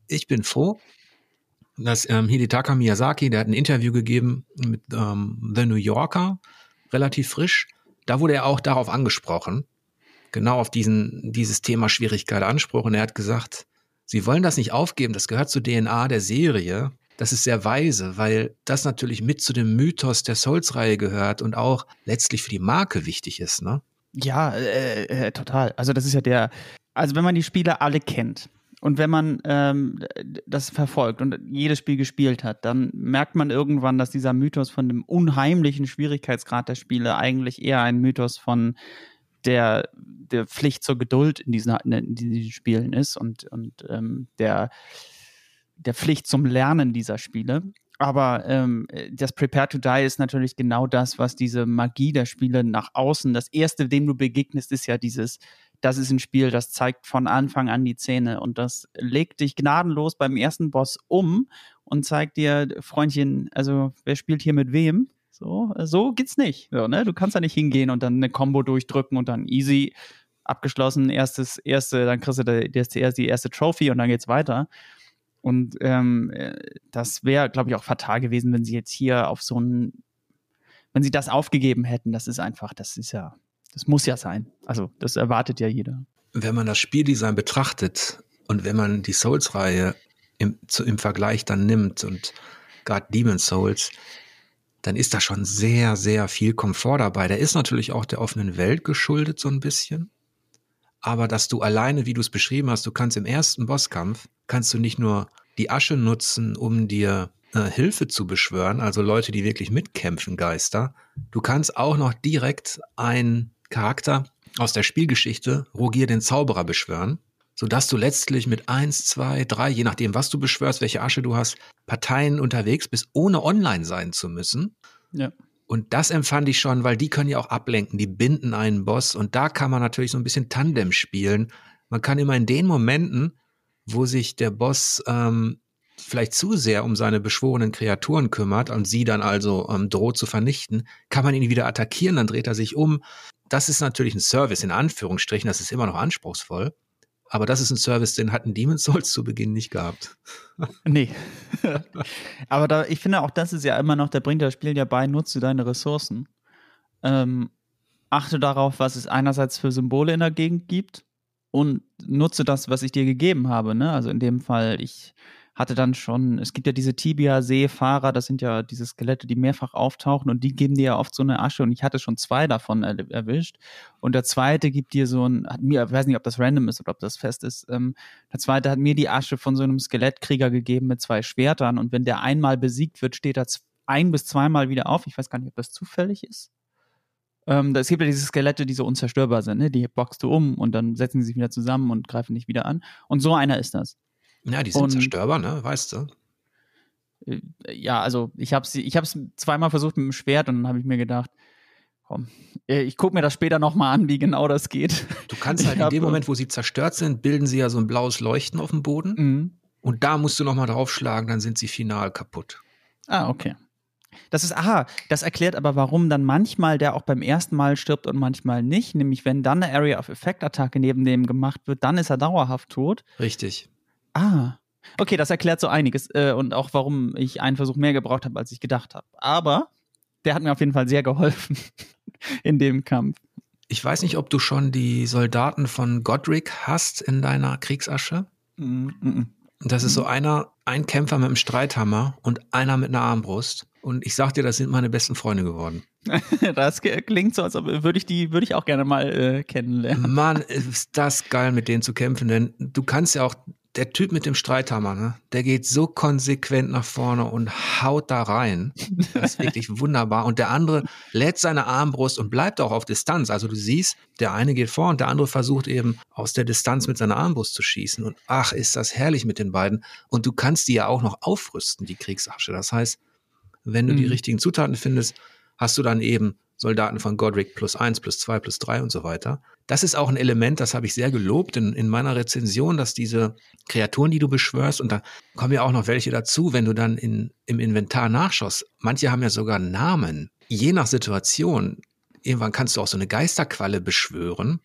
ich bin froh, dass ähm, Hidetaka Miyazaki, der hat ein Interview gegeben mit ähm, The New Yorker, relativ frisch. Da wurde er auch darauf angesprochen, genau auf diesen, dieses Thema Schwierigkeit Anspruch. Und er hat gesagt, Sie wollen das nicht aufgeben, das gehört zur DNA der Serie. Das ist sehr weise, weil das natürlich mit zu dem Mythos der Souls-Reihe gehört und auch letztlich für die Marke wichtig ist, ne? Ja, äh, äh, total. Also das ist ja der, also wenn man die Spiele alle kennt, und wenn man ähm, das verfolgt und jedes Spiel gespielt hat, dann merkt man irgendwann, dass dieser Mythos von dem unheimlichen Schwierigkeitsgrad der Spiele eigentlich eher ein Mythos von der, der Pflicht zur Geduld in diesen, in diesen Spielen ist und, und ähm, der, der Pflicht zum Lernen dieser Spiele. Aber ähm, das Prepare to Die ist natürlich genau das, was diese Magie der Spiele nach außen, das erste, dem du begegnest, ist ja dieses das ist ein Spiel, das zeigt von Anfang an die Zähne und das legt dich gnadenlos beim ersten Boss um und zeigt dir, Freundchen, also wer spielt hier mit wem? So, so geht's nicht. So, ne? Du kannst da nicht hingehen und dann eine Combo durchdrücken und dann easy abgeschlossen, erstes, erste, dann kriegst du die, die, die erste Trophy und dann geht's weiter. Und ähm, das wäre, glaube ich, auch fatal gewesen, wenn sie jetzt hier auf so ein, wenn sie das aufgegeben hätten. Das ist einfach, das ist ja, das muss ja sein. Also, das erwartet ja jeder. Wenn man das Spieldesign betrachtet und wenn man die Souls-Reihe im, im Vergleich dann nimmt und gerade Demon's Souls, dann ist da schon sehr, sehr viel Komfort dabei. Der ist natürlich auch der offenen Welt geschuldet, so ein bisschen. Aber dass du alleine, wie du es beschrieben hast, du kannst im ersten Bosskampf, kannst du nicht nur die Asche nutzen, um dir äh, Hilfe zu beschwören, also Leute, die wirklich mitkämpfen, Geister. Du kannst auch noch direkt ein Charakter aus der Spielgeschichte Rogier den Zauberer beschwören, sodass du letztlich mit eins, zwei, drei, je nachdem, was du beschwörst, welche Asche du hast, Parteien unterwegs bist, ohne online sein zu müssen. Ja. Und das empfand ich schon, weil die können ja auch ablenken, die binden einen Boss und da kann man natürlich so ein bisschen Tandem spielen. Man kann immer in den Momenten, wo sich der Boss ähm, vielleicht zu sehr um seine beschworenen Kreaturen kümmert und sie dann also ähm, droht zu vernichten, kann man ihn wieder attackieren, dann dreht er sich um. Das ist natürlich ein Service, in Anführungsstrichen, das ist immer noch anspruchsvoll. Aber das ist ein Service, den hatten Demon's Souls zu Beginn nicht gehabt. nee. Aber da, ich finde auch, das ist ja immer noch, der bringt das Spiel ja bei, nutze deine Ressourcen. Ähm, achte darauf, was es einerseits für Symbole in der Gegend gibt und nutze das, was ich dir gegeben habe. Ne? Also in dem Fall, ich hatte dann schon, es gibt ja diese Tibia-Seefahrer, das sind ja diese Skelette, die mehrfach auftauchen und die geben dir ja oft so eine Asche und ich hatte schon zwei davon er erwischt. Und der zweite gibt dir so ein, hat mir, ich weiß nicht, ob das random ist oder ob das fest ist, ähm, der zweite hat mir die Asche von so einem Skelettkrieger gegeben mit zwei Schwertern und wenn der einmal besiegt wird, steht er ein bis zweimal wieder auf. Ich weiß gar nicht, ob das zufällig ist. Ähm, es gibt ja diese Skelette, die so unzerstörbar sind, ne? die boxst du um und dann setzen sie sich wieder zusammen und greifen dich wieder an. Und so einer ist das. Ja, die sind und, zerstörbar, ne? Weißt du? Äh, ja, also ich habe ich habe es zweimal versucht mit dem Schwert und dann habe ich mir gedacht, komm, äh, ich gucke mir das später nochmal an, wie genau das geht. Du kannst halt in dem Moment, wo sie zerstört sind, bilden sie ja so ein blaues Leuchten auf dem Boden. Mhm. Und da musst du nochmal draufschlagen, dann sind sie final kaputt. Ah, okay. Das ist, aha, das erklärt aber, warum dann manchmal der auch beim ersten Mal stirbt und manchmal nicht. Nämlich, wenn dann eine Area of Effect Attacke neben dem gemacht wird, dann ist er dauerhaft tot. Richtig. Ah. Okay, das erklärt so einiges äh, und auch warum ich einen Versuch mehr gebraucht habe, als ich gedacht habe. Aber der hat mir auf jeden Fall sehr geholfen in dem Kampf. Ich weiß nicht, ob du schon die Soldaten von Godric hast in deiner Kriegsasche. Mm -mm. Das ist so einer, ein Kämpfer mit einem Streithammer und einer mit einer Armbrust. Und ich sag dir, das sind meine besten Freunde geworden. das klingt so, als würde ich die, würde ich auch gerne mal äh, kennenlernen. Mann, ist das geil, mit denen zu kämpfen, denn du kannst ja auch der Typ mit dem Streithammer, ne, der geht so konsequent nach vorne und haut da rein. Das ist wirklich wunderbar. Und der andere lädt seine Armbrust und bleibt auch auf Distanz. Also du siehst, der eine geht vor und der andere versucht eben aus der Distanz mit seiner Armbrust zu schießen. Und ach, ist das herrlich mit den beiden. Und du kannst die ja auch noch aufrüsten, die Kriegsasche. Das heißt, wenn du mhm. die richtigen Zutaten findest, hast du dann eben Soldaten von Godric plus eins, plus zwei, plus drei und so weiter. Das ist auch ein Element, das habe ich sehr gelobt in, in meiner Rezension, dass diese Kreaturen, die du beschwörst, und da kommen ja auch noch welche dazu, wenn du dann in, im Inventar nachschaust. Manche haben ja sogar Namen. Je nach Situation. Irgendwann kannst du auch so eine Geisterqualle beschwören.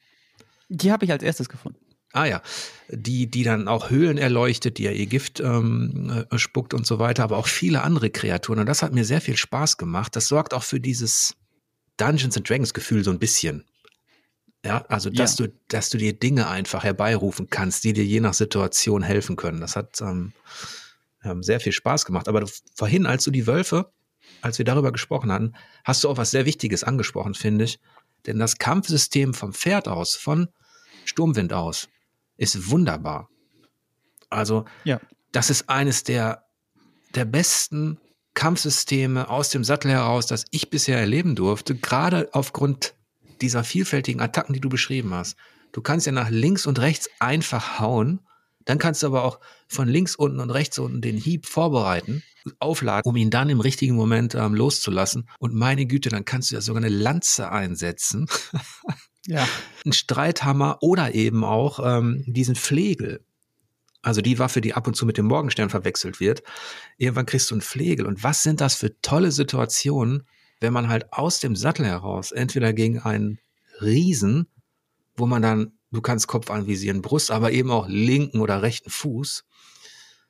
Die habe ich als erstes gefunden. Ah ja, die, die dann auch Höhlen erleuchtet, die ja ihr Gift ähm, äh, spuckt und so weiter, aber auch viele andere Kreaturen. Und das hat mir sehr viel Spaß gemacht. Das sorgt auch für dieses, Dungeons and Dragons Gefühl so ein bisschen. Ja, also dass ja. du, dass du dir Dinge einfach herbeirufen kannst, die dir je nach Situation helfen können. Das hat ähm, sehr viel Spaß gemacht. Aber vorhin, als du die Wölfe, als wir darüber gesprochen hatten, hast du auch was sehr Wichtiges angesprochen, finde ich. Denn das Kampfsystem vom Pferd aus, von Sturmwind aus, ist wunderbar. Also, ja. das ist eines der, der besten Kampfsysteme aus dem Sattel heraus, das ich bisher erleben durfte, gerade aufgrund dieser vielfältigen Attacken, die du beschrieben hast. Du kannst ja nach links und rechts einfach hauen, dann kannst du aber auch von links unten und rechts unten den Hieb vorbereiten, aufladen, um ihn dann im richtigen Moment ähm, loszulassen. Und meine Güte, dann kannst du ja sogar eine Lanze einsetzen. ja. Ein Streithammer oder eben auch ähm, diesen Flegel. Also die Waffe, die ab und zu mit dem Morgenstern verwechselt wird. Irgendwann kriegst du einen Flegel. Und was sind das für tolle Situationen, wenn man halt aus dem Sattel heraus, entweder gegen einen Riesen, wo man dann, du kannst Kopf anvisieren, Brust, aber eben auch linken oder rechten Fuß.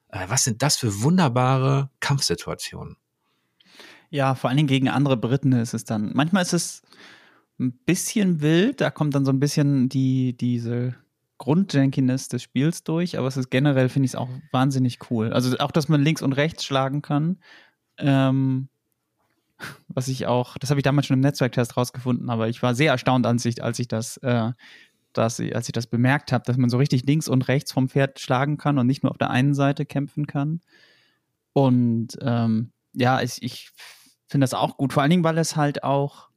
Äh, was sind das für wunderbare Kampfsituationen? Ja, vor allen Dingen gegen andere Briten ist es dann. Manchmal ist es ein bisschen wild, da kommt dann so ein bisschen die, diese Grundjankiness des Spiels durch, aber es ist generell, finde ich es auch wahnsinnig cool. Also auch, dass man links und rechts schlagen kann. Ähm, was ich auch, das habe ich damals schon im Netzwerktest rausgefunden, aber ich war sehr erstaunt, als ich, als ich das, äh, dass, als ich das bemerkt habe, dass man so richtig links und rechts vom Pferd schlagen kann und nicht nur auf der einen Seite kämpfen kann. Und ähm, ja, ich, ich finde das auch gut, vor allen Dingen, weil es halt auch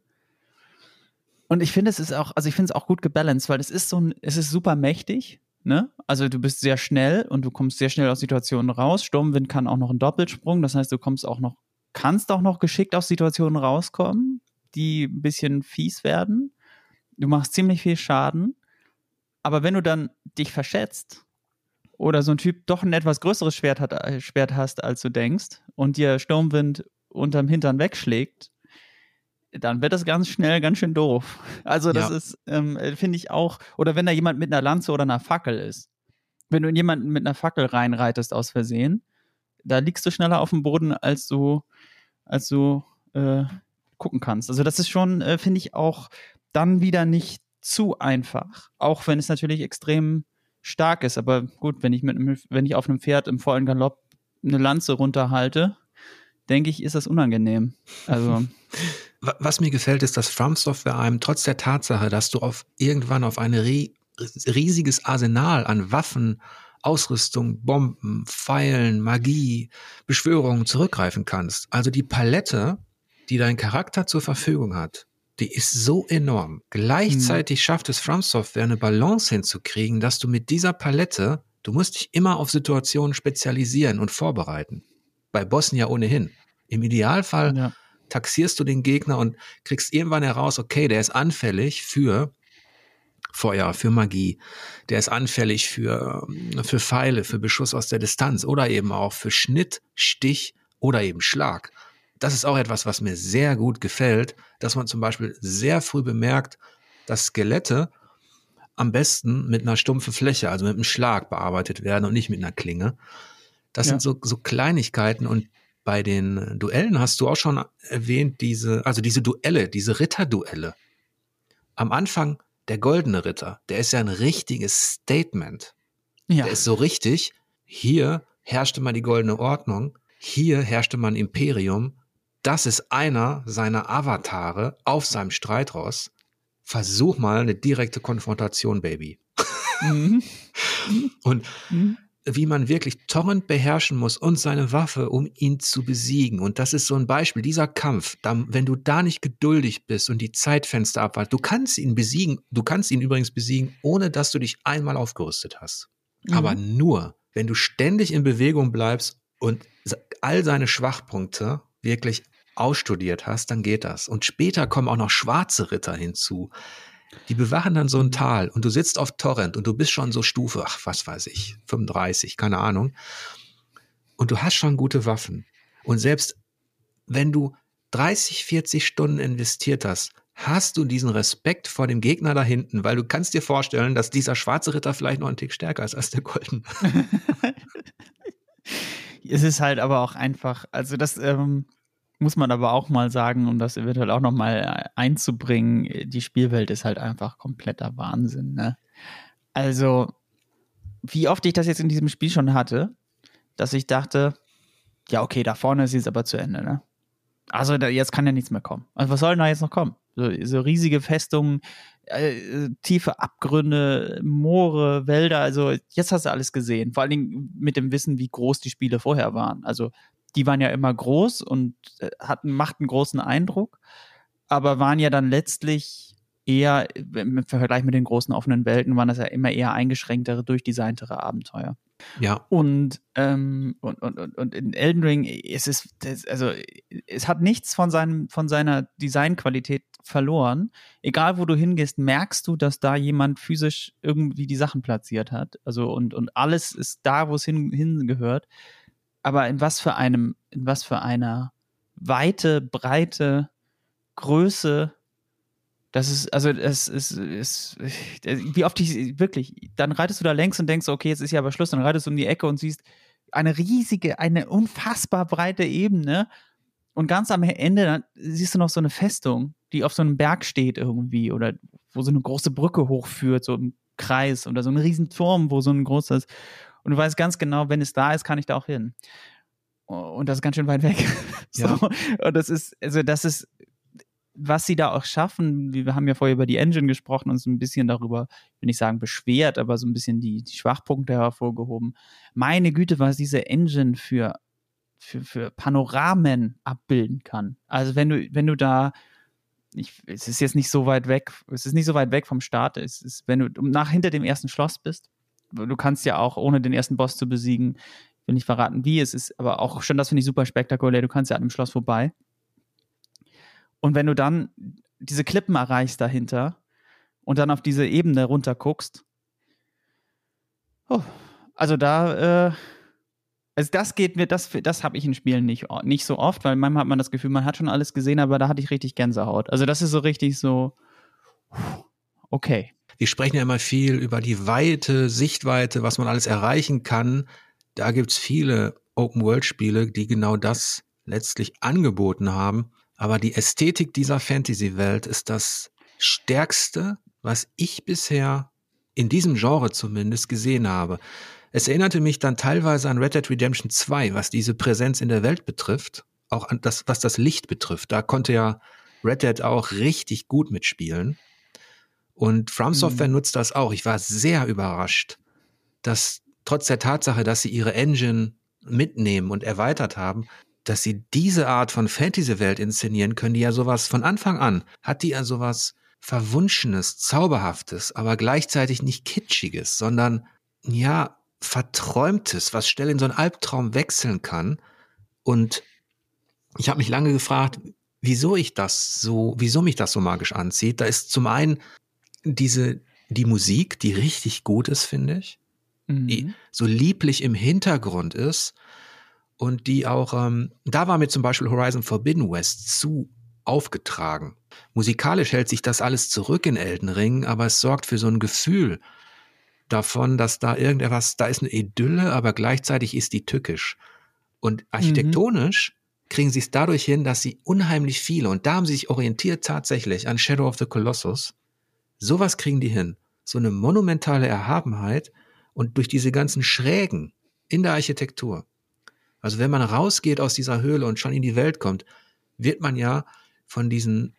Und ich finde, es ist auch, also ich finde es auch gut gebalanced, weil es ist so ein, es ist super mächtig, ne? Also du bist sehr schnell und du kommst sehr schnell aus Situationen raus. Sturmwind kann auch noch einen Doppelsprung, das heißt, du kommst auch noch, kannst auch noch geschickt aus Situationen rauskommen, die ein bisschen fies werden. Du machst ziemlich viel Schaden. Aber wenn du dann dich verschätzt oder so ein Typ doch ein etwas größeres Schwert, hat, äh, Schwert hast, als du denkst und dir Sturmwind unterm Hintern wegschlägt, dann wird das ganz schnell ganz schön doof. Also das ja. ist, ähm, finde ich auch, oder wenn da jemand mit einer Lanze oder einer Fackel ist. Wenn du in jemanden mit einer Fackel reinreitest aus Versehen, da liegst du schneller auf dem Boden, als du, als du äh, gucken kannst. Also das ist schon, äh, finde ich, auch dann wieder nicht zu einfach. Auch wenn es natürlich extrem stark ist. Aber gut, wenn ich mit wenn ich auf einem Pferd im vollen Galopp eine Lanze runterhalte, denke ich, ist das unangenehm. Also Was mir gefällt, ist, dass From Software einem trotz der Tatsache, dass du auf irgendwann auf ein riesiges Arsenal an Waffen, Ausrüstung, Bomben, Pfeilen, Magie, Beschwörungen zurückgreifen kannst. Also die Palette, die dein Charakter zur Verfügung hat, die ist so enorm. Gleichzeitig mhm. schafft es From Software eine Balance hinzukriegen, dass du mit dieser Palette, du musst dich immer auf Situationen spezialisieren und vorbereiten. Bei Bossen ja ohnehin. Im Idealfall ja taxierst du den Gegner und kriegst irgendwann heraus, okay, der ist anfällig für Feuer, für Magie. Der ist anfällig für, für Pfeile, für Beschuss aus der Distanz oder eben auch für Schnitt, Stich oder eben Schlag. Das ist auch etwas, was mir sehr gut gefällt, dass man zum Beispiel sehr früh bemerkt, dass Skelette am besten mit einer stumpfen Fläche, also mit einem Schlag bearbeitet werden und nicht mit einer Klinge. Das ja. sind so, so Kleinigkeiten und bei den Duellen hast du auch schon erwähnt, diese, also diese Duelle, diese Ritterduelle. Am Anfang der goldene Ritter, der ist ja ein richtiges Statement. Ja. Der ist so richtig. Hier herrschte mal die goldene Ordnung. Hier herrschte man Imperium. Das ist einer seiner Avatare auf seinem Streitross. Versuch mal eine direkte Konfrontation, Baby. Mhm. Und mhm wie man wirklich Torrent beherrschen muss und seine Waffe, um ihn zu besiegen. Und das ist so ein Beispiel. Dieser Kampf, da, wenn du da nicht geduldig bist und die Zeitfenster abwartest, du kannst ihn besiegen. Du kannst ihn übrigens besiegen, ohne dass du dich einmal aufgerüstet hast. Mhm. Aber nur, wenn du ständig in Bewegung bleibst und all seine Schwachpunkte wirklich ausstudiert hast, dann geht das. Und später kommen auch noch schwarze Ritter hinzu, die bewachen dann so ein Tal und du sitzt auf Torrent und du bist schon so Stufe, ach, was weiß ich, 35, keine Ahnung. Und du hast schon gute Waffen. Und selbst wenn du 30, 40 Stunden investiert hast, hast du diesen Respekt vor dem Gegner da hinten, weil du kannst dir vorstellen, dass dieser schwarze Ritter vielleicht noch ein Tick stärker ist als der goldene. es ist halt aber auch einfach, also das, ähm, muss man aber auch mal sagen, um das eventuell auch nochmal einzubringen, die Spielwelt ist halt einfach kompletter Wahnsinn. Ne? Also, wie oft ich das jetzt in diesem Spiel schon hatte, dass ich dachte, ja, okay, da vorne ist jetzt aber zu Ende, ne? Also da, jetzt kann ja nichts mehr kommen. Also was soll denn da jetzt noch kommen? So, so riesige Festungen, äh, tiefe Abgründe, Moore, Wälder, also jetzt hast du alles gesehen. Vor allen Dingen mit dem Wissen, wie groß die Spiele vorher waren. Also die waren ja immer groß und äh, hatten, machten großen Eindruck, aber waren ja dann letztlich eher, im Vergleich mit den großen offenen Welten, waren das ja immer eher eingeschränktere, durchdesigntere Abenteuer. Ja. Und, ähm, und, und, und in Elden Ring ist es, also es hat nichts von, seinem, von seiner Designqualität verloren. Egal wo du hingehst, merkst du, dass da jemand physisch irgendwie die Sachen platziert hat. Also und, und alles ist da, wo es hin, hingehört aber in was für einem, in was für einer Weite, Breite, Größe, das ist, also es ist, ist, wie oft ich wirklich, dann reitest du da längs und denkst, okay, jetzt ist ja aber Schluss, dann reitest du um die Ecke und siehst eine riesige, eine unfassbar breite Ebene und ganz am Ende dann siehst du noch so eine Festung, die auf so einem Berg steht irgendwie oder wo so eine große Brücke hochführt, so im Kreis oder so ein riesen Turm, wo so ein großes und du weißt ganz genau, wenn es da ist, kann ich da auch hin. Und das ist ganz schön weit weg. so. Ja. Und das ist, also das ist, was sie da auch schaffen, wir haben ja vorher über die Engine gesprochen und so ein bisschen darüber, ich will nicht sagen beschwert, aber so ein bisschen die, die Schwachpunkte hervorgehoben. Meine Güte, was diese Engine für, für, für Panoramen abbilden kann. Also wenn du, wenn du da ich, es ist jetzt nicht so weit weg, es ist nicht so weit weg vom Start. Es ist, wenn du nach hinter dem ersten Schloss bist, du kannst ja auch, ohne den ersten Boss zu besiegen, will nicht verraten, wie es ist, aber auch schon das finde ich super spektakulär. Du kannst ja an dem Schloss vorbei. Und wenn du dann diese Klippen erreichst dahinter und dann auf diese Ebene runter guckst, oh, also da, äh, also das geht mir, das, das habe ich in Spielen nicht, nicht so oft, weil manchmal hat man das Gefühl, man hat schon alles gesehen, aber da hatte ich richtig Gänsehaut. Also das ist so richtig so, okay. Wir sprechen ja immer viel über die Weite, Sichtweite, was man alles erreichen kann. Da gibt's viele Open-World-Spiele, die genau das letztlich angeboten haben. Aber die Ästhetik dieser Fantasy-Welt ist das Stärkste, was ich bisher in diesem Genre zumindest gesehen habe. Es erinnerte mich dann teilweise an Red Dead Redemption 2, was diese Präsenz in der Welt betrifft, auch an das, was das Licht betrifft. Da konnte ja Red Dead auch richtig gut mitspielen. Und From Software mhm. nutzt das auch. Ich war sehr überrascht, dass trotz der Tatsache, dass sie ihre Engine mitnehmen und erweitert haben, dass sie diese Art von Fantasy-Welt inszenieren können, die ja sowas von Anfang an hat die ja sowas Verwunschenes, Zauberhaftes, aber gleichzeitig nicht Kitschiges, sondern ja, Verträumtes, was schnell in so einen Albtraum wechseln kann. Und ich habe mich lange gefragt, wieso ich das so, wieso mich das so magisch anzieht. Da ist zum einen diese, die Musik, die richtig gut ist, finde ich, mhm. die so lieblich im Hintergrund ist und die auch, ähm, da war mir zum Beispiel Horizon Forbidden West zu aufgetragen. Musikalisch hält sich das alles zurück in Elden Ring, aber es sorgt für so ein Gefühl davon, dass da irgendetwas, da ist eine Idylle, aber gleichzeitig ist die tückisch. Und architektonisch mhm. kriegen sie es dadurch hin, dass sie unheimlich viele, und da haben sie sich orientiert tatsächlich an Shadow of the Colossus. Sowas kriegen die hin. So eine monumentale Erhabenheit und durch diese ganzen Schrägen in der Architektur also wenn man rausgeht aus dieser Höhle und schon in die Welt kommt, wird man ja von diesen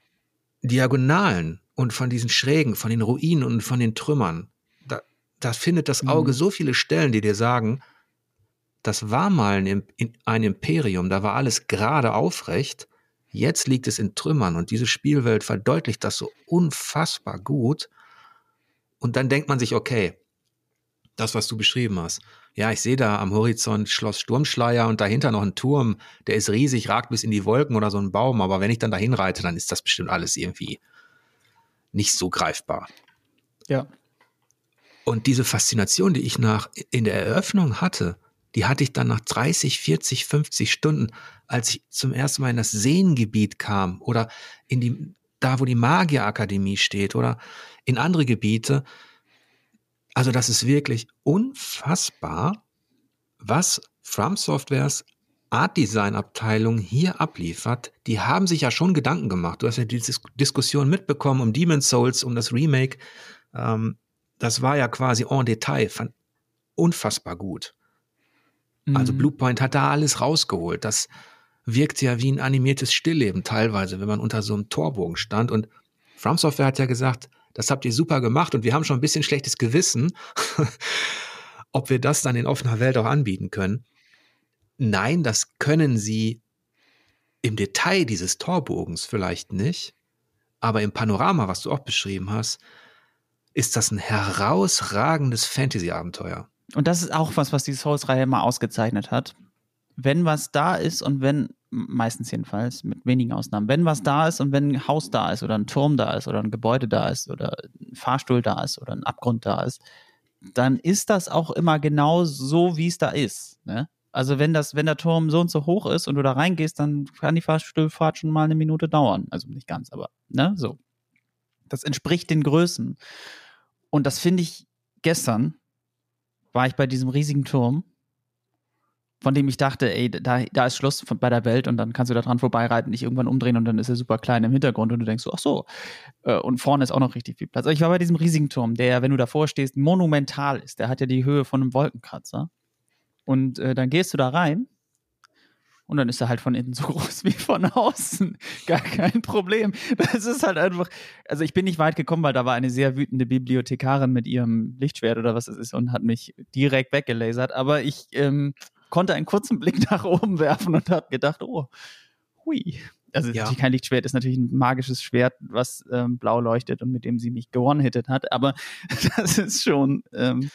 Diagonalen und von diesen Schrägen, von den Ruinen und von den Trümmern, da, da findet das Auge mhm. so viele Stellen, die dir sagen, das war mal ein, ein Imperium, da war alles gerade aufrecht, jetzt liegt es in Trümmern und diese Spielwelt verdeutlicht das so unfassbar gut. Und dann denkt man sich, okay, das, was du beschrieben hast, ja, ich sehe da am Horizont Schloss Sturmschleier und dahinter noch ein Turm, der ist riesig, ragt bis in die Wolken oder so ein Baum, aber wenn ich dann dahin reite, dann ist das bestimmt alles irgendwie nicht so greifbar. Ja. Und diese Faszination, die ich nach in der Eröffnung hatte, die hatte ich dann nach 30, 40, 50 Stunden, als ich zum ersten Mal in das Seengebiet kam oder in die da, wo die Magierakademie steht oder in andere Gebiete, also das ist wirklich unfassbar, was From Softwares Art Design Abteilung hier abliefert. Die haben sich ja schon Gedanken gemacht. Du hast ja die Dis Diskussion mitbekommen um Demon's Souls, um das Remake. Ähm, das war ja quasi en Detail, fand unfassbar gut. Also mhm. Also Bluepoint hat da alles rausgeholt. Das wirkt ja wie ein animiertes Stillleben teilweise, wenn man unter so einem Torbogen stand. Und From Software hat ja gesagt, das habt ihr super gemacht und wir haben schon ein bisschen schlechtes Gewissen, ob wir das dann in offener Welt auch anbieten können. Nein, das können sie im Detail dieses Torbogens vielleicht nicht, aber im Panorama, was du auch beschrieben hast, ist das ein herausragendes Fantasy-Abenteuer. Und das ist auch was, was die Souls-Reihe immer ausgezeichnet hat. Wenn was da ist und wenn meistens jedenfalls, mit wenigen Ausnahmen. Wenn was da ist und wenn ein Haus da ist oder ein Turm da ist oder ein Gebäude da ist oder ein Fahrstuhl da ist oder ein Abgrund da ist, dann ist das auch immer genau so, wie es da ist. Ne? Also wenn das, wenn der Turm so und so hoch ist und du da reingehst, dann kann die Fahrstuhlfahrt schon mal eine Minute dauern. Also nicht ganz, aber ne, so. Das entspricht den Größen. Und das finde ich gestern war ich bei diesem riesigen Turm von dem ich dachte, ey, da, da ist Schluss von, bei der Welt und dann kannst du da dran vorbeireiten, dich irgendwann umdrehen und dann ist er super klein im Hintergrund und du denkst so, ach so, äh, und vorne ist auch noch richtig viel Platz. Also ich war bei diesem riesigen Turm, der, wenn du davor stehst, monumental ist. Der hat ja die Höhe von einem Wolkenkratzer. Und äh, dann gehst du da rein und dann ist er halt von innen so groß wie von außen. Gar kein Problem. Das ist halt einfach, also ich bin nicht weit gekommen, weil da war eine sehr wütende Bibliothekarin mit ihrem Lichtschwert oder was es ist und hat mich direkt weggelasert. Aber ich, ähm, konnte einen kurzen Blick nach oben werfen und habe gedacht, oh, hui, Also ja. kein Lichtschwert, ist natürlich ein magisches Schwert, was ähm, blau leuchtet und mit dem sie mich gewonnen-hittet hat. Aber das ist schon, ähm,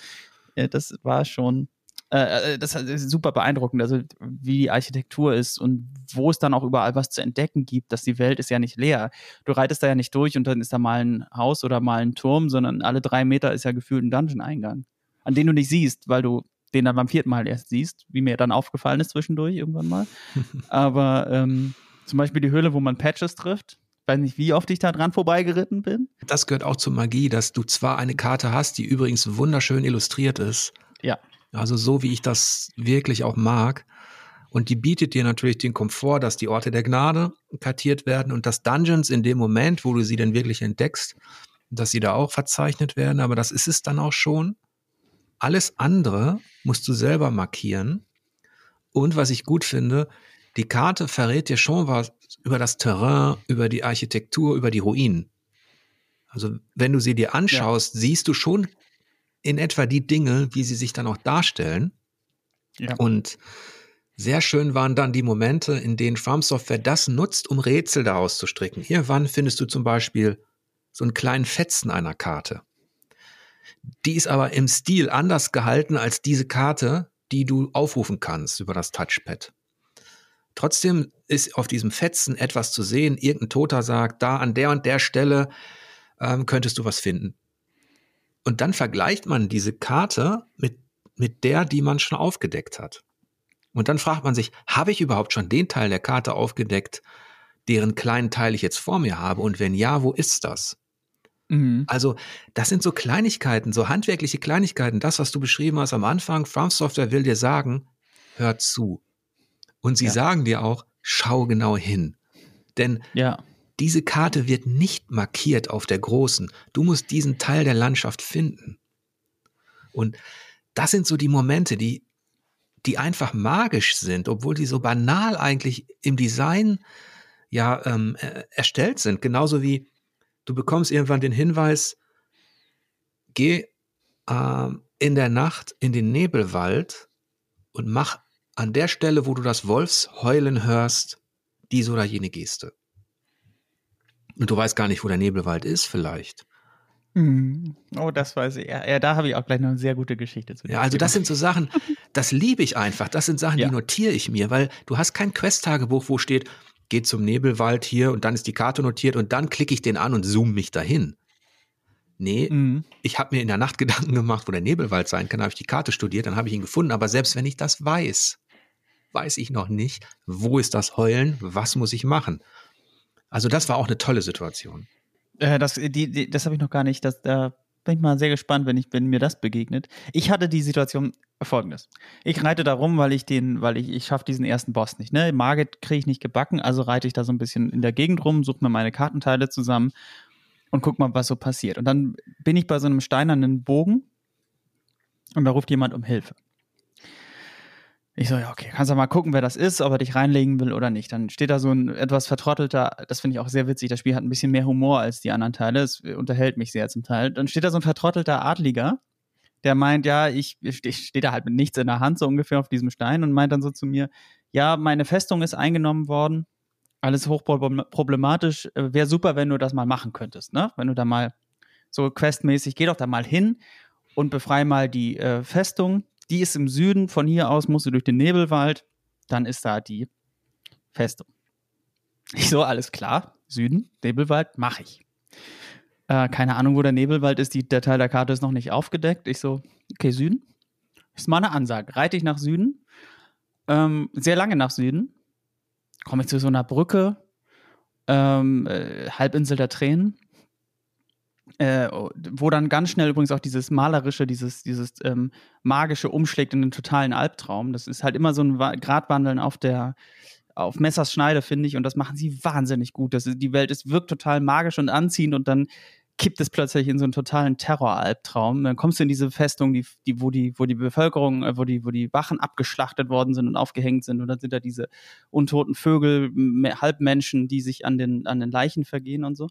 ja, das war schon, äh, äh das ist super beeindruckend, also wie die Architektur ist und wo es dann auch überall was zu entdecken gibt, dass die Welt ist ja nicht leer. Du reitest da ja nicht durch und dann ist da mal ein Haus oder mal ein Turm, sondern alle drei Meter ist ja gefühlt ein Dungeon-Eingang, an den du nicht siehst, weil du den dann beim vierten Mal erst siehst, wie mir dann aufgefallen ist zwischendurch irgendwann mal. Aber ähm, zum Beispiel die Höhle, wo man Patches trifft. Ich weiß nicht, wie oft ich da dran vorbeigeritten bin. Das gehört auch zur Magie, dass du zwar eine Karte hast, die übrigens wunderschön illustriert ist. Ja. Also so, wie ich das wirklich auch mag. Und die bietet dir natürlich den Komfort, dass die Orte der Gnade kartiert werden und dass Dungeons in dem Moment, wo du sie dann wirklich entdeckst, dass sie da auch verzeichnet werden. Aber das ist es dann auch schon. Alles andere musst du selber markieren. Und was ich gut finde, die Karte verrät dir schon was über das Terrain, über die Architektur, über die Ruinen. Also wenn du sie dir anschaust, ja. siehst du schon in etwa die Dinge, wie sie sich dann auch darstellen. Ja. Und sehr schön waren dann die Momente, in denen Farm Software das nutzt, um Rätsel daraus zu stricken. Irgendwann findest du zum Beispiel so einen kleinen Fetzen einer Karte. Die ist aber im Stil anders gehalten als diese Karte, die du aufrufen kannst über das Touchpad. Trotzdem ist auf diesem Fetzen etwas zu sehen. Irgendein Toter sagt, da an der und der Stelle ähm, könntest du was finden. Und dann vergleicht man diese Karte mit, mit der, die man schon aufgedeckt hat. Und dann fragt man sich, habe ich überhaupt schon den Teil der Karte aufgedeckt, deren kleinen Teil ich jetzt vor mir habe? Und wenn ja, wo ist das? Mhm. Also, das sind so Kleinigkeiten, so handwerkliche Kleinigkeiten. Das, was du beschrieben hast am Anfang, Farm Software will dir sagen, hör zu. Und sie ja. sagen dir auch, schau genau hin. Denn ja. Diese Karte wird nicht markiert auf der großen. Du musst diesen Teil der Landschaft finden. Und das sind so die Momente, die, die einfach magisch sind, obwohl die so banal eigentlich im Design ja ähm, äh, erstellt sind. Genauso wie du bekommst irgendwann den Hinweis, geh äh, in der Nacht in den Nebelwald und mach an der Stelle, wo du das Wolfsheulen hörst, diese oder jene Geste. Und du weißt gar nicht, wo der Nebelwald ist, vielleicht. Hm. Oh, das weiß ich. Ja, ja da habe ich auch gleich noch eine sehr gute Geschichte zu. Ja, also das sind so Sachen, das liebe ich einfach. Das sind Sachen, ja. die notiere ich mir, weil du hast kein Quest-Tagebuch, wo steht, geh zum Nebelwald hier und dann ist die Karte notiert und dann klicke ich den an und zoome mich dahin. Nee, mhm. ich habe mir in der Nacht Gedanken gemacht, wo der Nebelwald sein kann, habe ich die Karte studiert, dann habe ich ihn gefunden. Aber selbst wenn ich das weiß, weiß ich noch nicht, wo ist das Heulen, was muss ich machen. Also das war auch eine tolle Situation. Äh, das die, die, das habe ich noch gar nicht. Das, da bin ich mal sehr gespannt, wenn, ich, wenn mir das begegnet. Ich hatte die Situation folgendes. Ich reite da rum, weil ich den, weil ich, ich schaffe diesen ersten Boss nicht. Ne? Margit kriege ich nicht gebacken, also reite ich da so ein bisschen in der Gegend rum, suche mir meine Kartenteile zusammen und guck mal, was so passiert. Und dann bin ich bei so einem steinernen Bogen und da ruft jemand um Hilfe. Ich so, ja, okay, kannst du mal gucken, wer das ist, ob er dich reinlegen will oder nicht. Dann steht da so ein etwas vertrottelter, das finde ich auch sehr witzig, das Spiel hat ein bisschen mehr Humor als die anderen Teile, es unterhält mich sehr zum Teil. Dann steht da so ein vertrottelter Adliger, der meint, ja, ich, ich stehe da halt mit nichts in der Hand, so ungefähr auf diesem Stein und meint dann so zu mir, ja, meine Festung ist eingenommen worden, alles hochproblematisch, äh, wäre super, wenn du das mal machen könntest, ne? Wenn du da mal so questmäßig, geh doch da mal hin und befrei mal die äh, Festung die ist im Süden, von hier aus musst du durch den Nebelwald, dann ist da die Festung. Ich so, alles klar, Süden, Nebelwald, mache ich. Äh, keine Ahnung, wo der Nebelwald ist, die, der Teil der Karte ist noch nicht aufgedeckt. Ich so, okay, Süden. Ist mal eine Ansage. Reite ich nach Süden, ähm, sehr lange nach Süden, komme ich zu so einer Brücke, ähm, äh, Halbinsel der Tränen, äh, wo dann ganz schnell übrigens auch dieses malerische, dieses, dieses ähm, magische umschlägt in den totalen Albtraum. Das ist halt immer so ein Gratwandeln auf der auf Messers Schneide, finde ich, und das machen sie wahnsinnig gut. Das ist, die Welt ist, wirkt total magisch und anziehend und dann kippt es plötzlich in so einen totalen Terror-Albtraum. Dann kommst du in diese Festung, die, die, wo die, wo die Bevölkerung, äh, wo die, wo die Wachen abgeschlachtet worden sind und aufgehängt sind. Und dann sind da diese untoten Vögel, Halbmenschen, die sich an den, an den Leichen vergehen und so.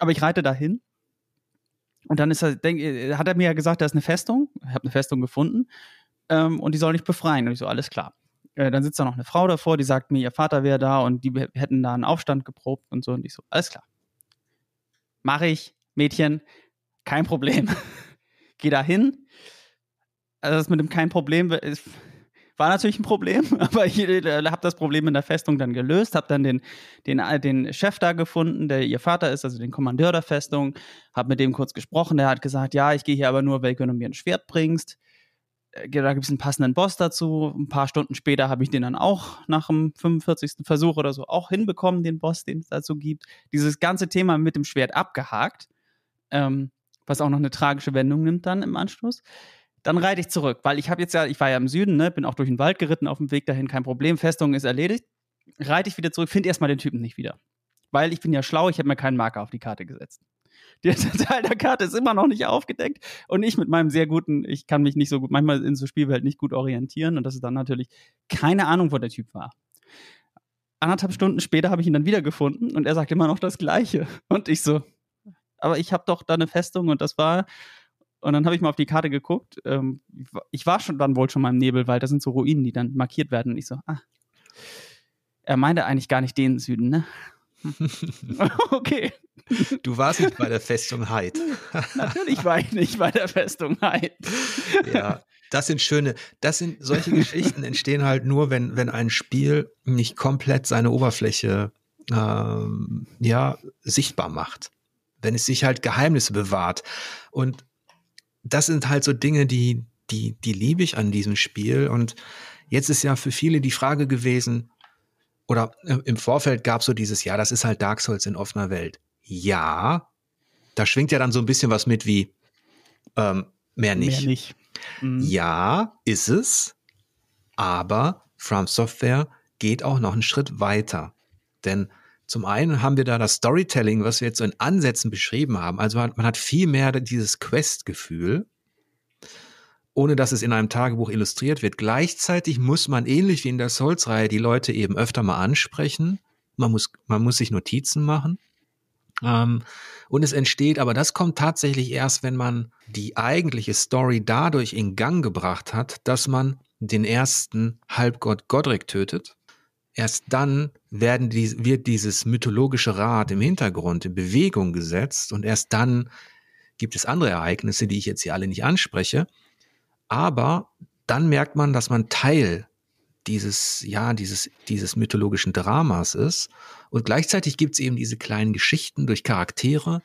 Aber ich reite dahin und dann ist er, denk, äh, hat er mir ja gesagt, da ist eine Festung. Ich habe eine Festung gefunden ähm, und die soll nicht befreien. Und ich so, alles klar. äh, dann sitzt da noch eine Frau davor, die sagt mir, ihr Vater wäre da und die hätten da einen Aufstand geprobt und so. Und ich so, alles klar. Mache ich, Mädchen, kein Problem. Geh da hin. Also das mit dem kein Problem ist, war natürlich ein Problem, aber ich äh, habe das Problem in der Festung dann gelöst, habe dann den, den, äh, den Chef da gefunden, der ihr Vater ist, also den Kommandeur der Festung, habe mit dem kurz gesprochen, der hat gesagt, ja, ich gehe hier aber nur, weil du mir ein Schwert bringst. Äh, da gibt es einen passenden Boss dazu. Ein paar Stunden später habe ich den dann auch nach dem 45. Versuch oder so auch hinbekommen, den Boss, den es dazu gibt. Dieses ganze Thema mit dem Schwert abgehakt, ähm, was auch noch eine tragische Wendung nimmt dann im Anschluss. Dann reite ich zurück, weil ich habe jetzt ja, ich war ja im Süden, ne, bin auch durch den Wald geritten auf dem Weg dahin, kein Problem, Festung ist erledigt. Reite ich wieder zurück, finde erstmal den Typen nicht wieder. Weil ich bin ja schlau, ich habe mir keinen Marker auf die Karte gesetzt. Der Teil der Karte ist immer noch nicht aufgedeckt und ich mit meinem sehr guten, ich kann mich nicht so gut, manchmal in so Spielwelt nicht gut orientieren und das ist dann natürlich keine Ahnung, wo der Typ war. Anderthalb Stunden später habe ich ihn dann wiedergefunden und er sagt immer noch das Gleiche. Und ich so, aber ich habe doch da eine Festung und das war und dann habe ich mal auf die Karte geguckt. Ähm, ich war schon dann wohl schon mal im Nebelwald. Das sind so Ruinen, die dann markiert werden. Und ich so, ah. Er meinte eigentlich gar nicht den Süden, ne? okay. Du warst nicht bei der Festung Heid. Natürlich war ich nicht bei der Festung Heid. ja, das sind schöne, das sind solche Geschichten entstehen halt nur, wenn, wenn ein Spiel nicht komplett seine Oberfläche ähm, ja, sichtbar macht. Wenn es sich halt Geheimnisse bewahrt. Und das sind halt so Dinge, die, die, die liebe ich an diesem Spiel. Und jetzt ist ja für viele die Frage gewesen, oder im Vorfeld gab es so dieses, ja, das ist halt Dark Souls in offener Welt. Ja, da schwingt ja dann so ein bisschen was mit wie ähm, mehr nicht. Mehr nicht. Mhm. Ja, ist es, aber From Software geht auch noch einen Schritt weiter. Denn zum einen haben wir da das Storytelling, was wir jetzt so in Ansätzen beschrieben haben. Also man, hat viel mehr dieses Quest-Gefühl, ohne dass es in einem Tagebuch illustriert wird. Gleichzeitig muss man ähnlich wie in der Souls-Reihe die Leute eben öfter mal ansprechen. Man muss, man muss sich Notizen machen. Ähm, und es entsteht, aber das kommt tatsächlich erst, wenn man die eigentliche Story dadurch in Gang gebracht hat, dass man den ersten Halbgott Godric tötet Erst dann werden die, wird dieses mythologische Rad im Hintergrund in Bewegung gesetzt und erst dann gibt es andere Ereignisse, die ich jetzt hier alle nicht anspreche. Aber dann merkt man, dass man Teil dieses, ja, dieses, dieses mythologischen Dramas ist. Und gleichzeitig gibt es eben diese kleinen Geschichten durch Charaktere,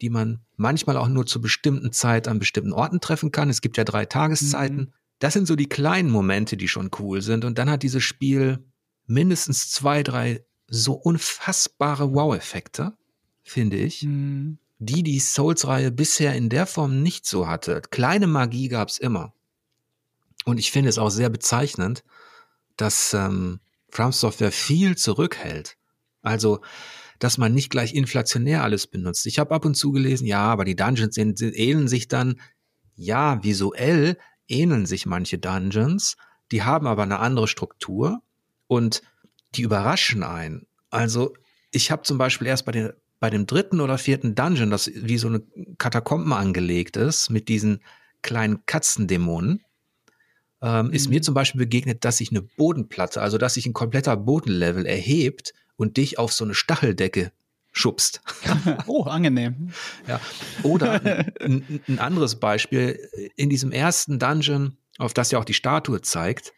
die man manchmal auch nur zu bestimmten Zeit an bestimmten Orten treffen kann. Es gibt ja drei Tageszeiten. Mhm. Das sind so die kleinen Momente, die schon cool sind. Und dann hat dieses Spiel mindestens zwei, drei so unfassbare Wow-Effekte, finde ich, mhm. die die Souls-Reihe bisher in der Form nicht so hatte. Kleine Magie gab es immer. Und ich finde es auch sehr bezeichnend, dass ähm, From Software viel zurückhält. Also, dass man nicht gleich inflationär alles benutzt. Ich habe ab und zu gelesen, ja, aber die Dungeons ähneln sich dann, ja, visuell ähneln sich manche Dungeons, die haben aber eine andere Struktur und die überraschen einen. Also ich habe zum Beispiel erst bei, den, bei dem dritten oder vierten Dungeon, das wie so eine Katakomben angelegt ist, mit diesen kleinen Katzendämonen, ähm, mhm. ist mir zum Beispiel begegnet, dass sich eine Bodenplatte, also dass sich ein kompletter Bodenlevel erhebt und dich auf so eine Stacheldecke schubst. oh, angenehm. ja. Oder ein, ein, anderes Beispiel, in diesem ersten Dungeon, auf das ja auch die Statue zeigt,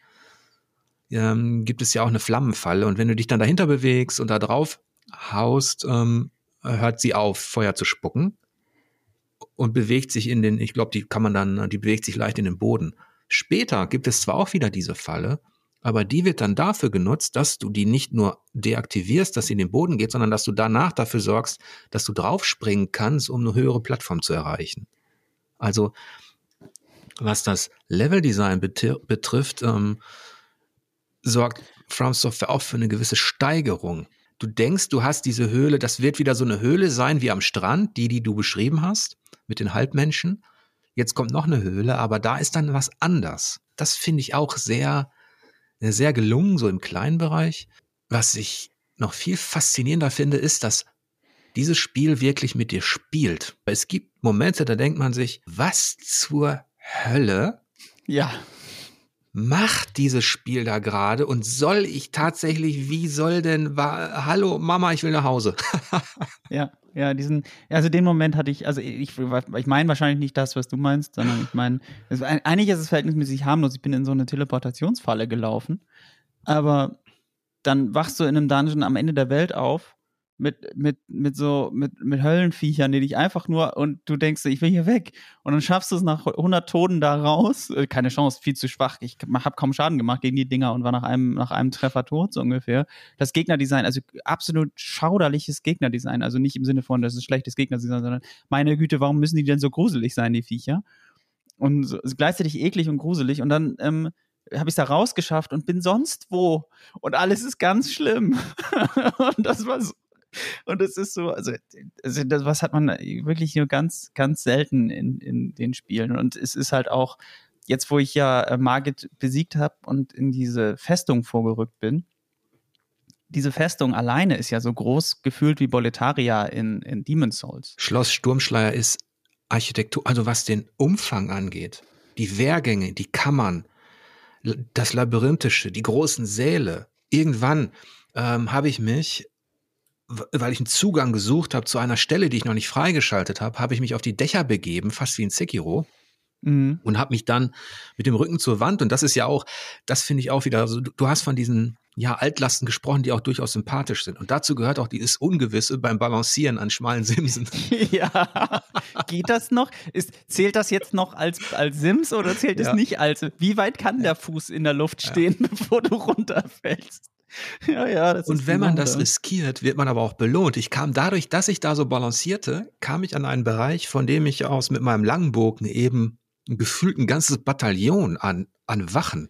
ähm, gibt es ja auch eine Flammenfalle. Und wenn du dich dann dahinter bewegst und da drauf haust, ähm, hört sie auf, Feuer zu spucken und bewegt sich in den, ich glaube, die kann man dann, die bewegt sich leicht in den Boden. Später gibt es zwar auch wieder diese Falle, aber die wird dann dafür genutzt, dass du die nicht nur deaktivierst, dass sie in den Boden geht, sondern dass du danach dafür sorgst, dass du draufspringen kannst, um eine höhere Plattform zu erreichen. Also, was das Leveldesign betrifft, ähm, sorgt From Software auch für eine gewisse Steigerung. Du denkst, du hast diese Höhle, das wird wieder so eine Höhle sein wie am Strand, die, die du beschrieben hast, mit den Halbmenschen. Jetzt kommt noch eine Höhle, aber da ist dann was anders. Das finde ich auch sehr, sehr gelungen, so im kleinen Bereich. Was ich noch viel faszinierender finde, ist, dass dieses Spiel wirklich mit dir spielt. Es gibt Momente, da denkt man sich, was zur Hölle? Ja macht dieses Spiel da gerade und soll ich tatsächlich, wie soll denn, war, hallo Mama, ich will nach Hause. ja, ja, diesen, also den Moment hatte ich, also ich, ich meine wahrscheinlich nicht das, was du meinst, sondern ich meine, eigentlich ist es verhältnismäßig harmlos. Ich bin in so eine Teleportationsfalle gelaufen, aber dann wachst du in einem Dungeon am Ende der Welt auf mit, mit, mit so, mit, mit Höllenviechern, die dich einfach nur, und du denkst, ich will hier weg. Und dann schaffst du es nach 100 Toten da raus. Äh, keine Chance, viel zu schwach. Ich habe kaum Schaden gemacht gegen die Dinger und war nach einem, nach einem Treffer tot, so ungefähr. Das Gegnerdesign, also absolut schauderliches Gegnerdesign. Also nicht im Sinne von, das ist schlechtes Gegnerdesign, sondern meine Güte, warum müssen die denn so gruselig sein, die Viecher? Und so, gleichzeitig eklig und gruselig. Und dann, ähm, habe ich da rausgeschafft und bin sonst wo und alles ist ganz schlimm. und das war so, und es ist so, also, also das, was hat man wirklich nur ganz, ganz selten in, in den Spielen. Und es ist halt auch, jetzt wo ich ja äh, Margit besiegt habe und in diese Festung vorgerückt bin, diese Festung alleine ist ja so groß gefühlt wie Boletaria in, in Demon's Souls. Schloss Sturmschleier ist Architektur, also was den Umfang angeht, die Wehrgänge, die Kammern, das Labyrinthische, die großen Säle. Irgendwann ähm, habe ich mich weil ich einen Zugang gesucht habe zu einer Stelle, die ich noch nicht freigeschaltet habe, habe ich mich auf die Dächer begeben, fast wie ein Sekiro. Mhm. Und habe mich dann mit dem Rücken zur Wand, und das ist ja auch, das finde ich auch wieder, also du, hast von diesen ja, Altlasten gesprochen, die auch durchaus sympathisch sind. Und dazu gehört auch dieses Ungewisse beim Balancieren an schmalen Simsen. ja. Geht das noch? Ist, zählt das jetzt noch als, als Sims oder zählt es nicht als? Wie weit kann der Fuß in der Luft stehen, ja. bevor du runterfällst? Ja, ja, das Und wenn man das riskiert, wird man aber auch belohnt. Ich kam dadurch, dass ich da so balancierte, kam ich an einen Bereich, von dem ich aus mit meinem Langbogen eben gefühlt ein ganzes Bataillon an, an Wachen,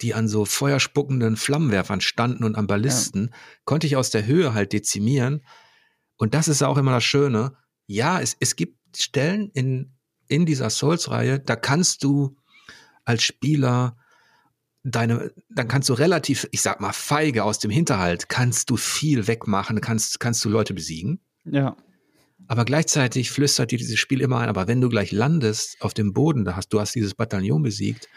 die an so feuerspuckenden Flammenwerfern standen und an Ballisten, ja. konnte ich aus der Höhe halt dezimieren. Und das ist auch immer das Schöne. Ja, es, es gibt Stellen in, in dieser Souls-Reihe, da kannst du als Spieler deine, dann kannst du relativ, ich sag mal, feige aus dem Hinterhalt, kannst du viel wegmachen, kannst, kannst du Leute besiegen. Ja. Aber gleichzeitig flüstert dir dieses Spiel immer ein, aber wenn du gleich landest auf dem Boden, da hast, du hast dieses Bataillon besiegt,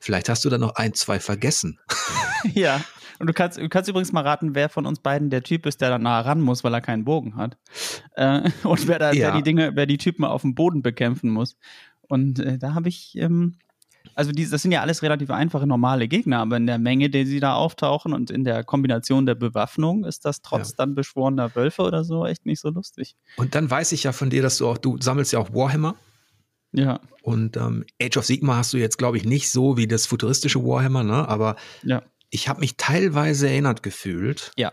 vielleicht hast du dann noch ein, zwei vergessen. ja. Und du kannst, du kannst übrigens mal raten, wer von uns beiden der Typ ist, der da nah ran muss, weil er keinen Bogen hat. Äh, und wer da, ja. wer die Dinge, wer die Typen auf dem Boden bekämpfen muss. Und äh, da habe ich, ähm, also die, das sind ja alles relativ einfache, normale Gegner, aber in der Menge, die sie da auftauchen und in der Kombination der Bewaffnung ist das trotz ja. dann beschworener Wölfe oder so echt nicht so lustig. Und dann weiß ich ja von dir, dass du auch, du sammelst ja auch Warhammer. Ja. Und ähm, Age of Sigma hast du jetzt, glaube ich, nicht so wie das futuristische Warhammer, ne? Aber ja. ich habe mich teilweise erinnert gefühlt. Ja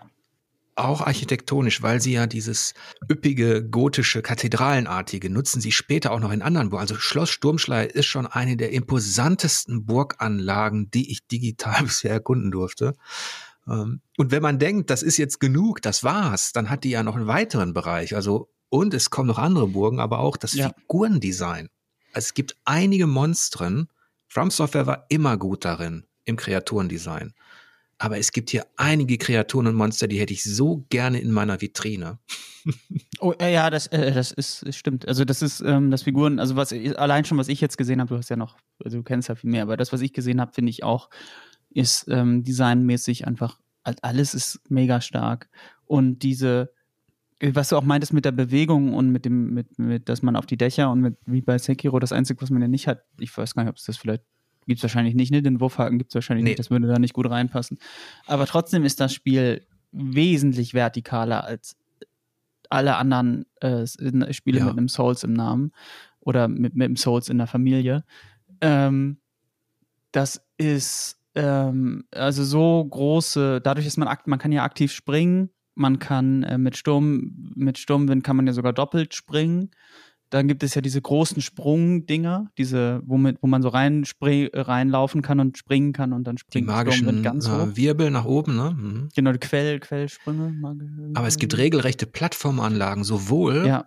auch architektonisch, weil sie ja dieses üppige, gotische, kathedralenartige nutzen sie später auch noch in anderen Burgen. Also Schloss Sturmschleier ist schon eine der imposantesten Burganlagen, die ich digital bisher erkunden durfte. Ähm, und wenn man denkt, das ist jetzt genug, das war's, dann hat die ja noch einen weiteren Bereich. Also, und es kommen noch andere Burgen, aber auch das ja. Figurendesign. Es gibt einige Monstren. From Software war immer gut darin, im Kreaturendesign aber es gibt hier einige Kreaturen und Monster, die hätte ich so gerne in meiner Vitrine. oh ja, das, äh, das ist das stimmt. Also das ist ähm, das Figuren, also was allein schon was ich jetzt gesehen habe, du hast ja noch, also du kennst ja viel mehr, aber das was ich gesehen habe, finde ich auch ist ähm, designmäßig einfach alles ist mega stark und diese was du auch meintest mit der Bewegung und mit dem, mit, mit, dass man auf die Dächer und mit, wie bei Sekiro, das Einzige, was man ja nicht hat, ich weiß gar nicht, ob es das vielleicht Gibt es wahrscheinlich nicht, ne? Den Wurfhaken gibt es wahrscheinlich nee. nicht, das würde da nicht gut reinpassen. Aber trotzdem ist das Spiel wesentlich vertikaler als alle anderen äh, Spiele ja. mit einem Souls im Namen oder mit, mit einem Souls in der Familie. Ähm, das ist ähm, also so große, dadurch ist man man kann ja aktiv springen, man kann äh, mit Sturm, mit Sturmwind kann man ja sogar doppelt springen. Dann gibt es ja diese großen Sprungdinger, diese, womit, wo man so rein reinlaufen kann und springen kann und dann springt Die magischen ganz hoch. Äh, Wirbel nach oben, ne? Mhm. Genau, die Quell, Quellsprünge. Aber es gibt regelrechte Plattformanlagen, sowohl ja.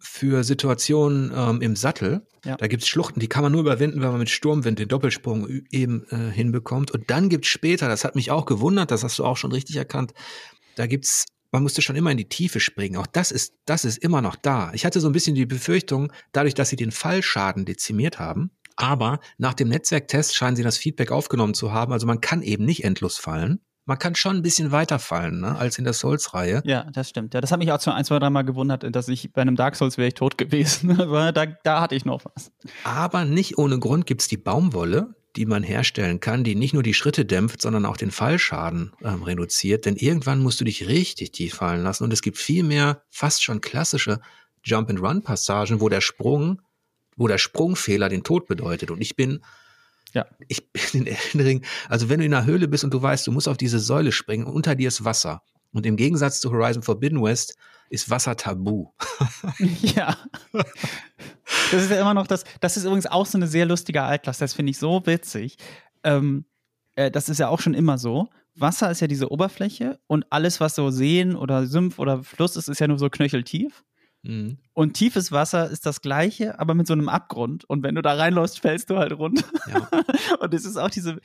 für Situationen ähm, im Sattel. Ja. Da gibt es Schluchten, die kann man nur überwinden, wenn man mit Sturmwind den Doppelsprung eben äh, hinbekommt. Und dann gibt es später, das hat mich auch gewundert, das hast du auch schon richtig erkannt, da gibt es man musste schon immer in die Tiefe springen. Auch das ist, das ist immer noch da. Ich hatte so ein bisschen die Befürchtung, dadurch, dass sie den Fallschaden dezimiert haben, Aber nach dem Netzwerktest scheinen sie das Feedback aufgenommen zu haben. Also man kann eben nicht endlos fallen. Man kann schon ein bisschen weiter fallen, ne, als in der Souls-Reihe. Ja, das stimmt. Ja, das hat mich auch so ein, zwei, dreimal gewundert, dass ich bei einem Dark Souls wäre ich tot gewesen. Aber da, da hatte ich noch was. Aber nicht ohne Grund gibt's die Baumwolle, die man herstellen kann, die nicht nur die Schritte dämpft, sondern auch den Fallschaden ähm, reduziert. Denn irgendwann musst du dich richtig tief fallen lassen. Und es gibt viel mehr fast schon klassische Jump-and-Run-Passagen, wo der Sprung, wo der Sprungfehler den Tod bedeutet. Und ich bin ja. Ich bin in Elden Ring, also wenn du in einer Höhle bist und du weißt, du musst auf diese Säule springen, unter dir ist Wasser. Und im Gegensatz zu Horizon Forbidden West ist Wasser tabu. ja. Das ist ja immer noch das, das ist übrigens auch so eine sehr lustige Altklasse, das finde ich so witzig. Ähm, äh, das ist ja auch schon immer so. Wasser ist ja diese Oberfläche und alles, was so Seen oder Sümpf oder Fluss ist, ist ja nur so knöcheltief. Mhm. Und tiefes Wasser ist das gleiche, aber mit so einem Abgrund. Und wenn du da reinläufst, fällst du halt runter. Ja. und es ist auch diese.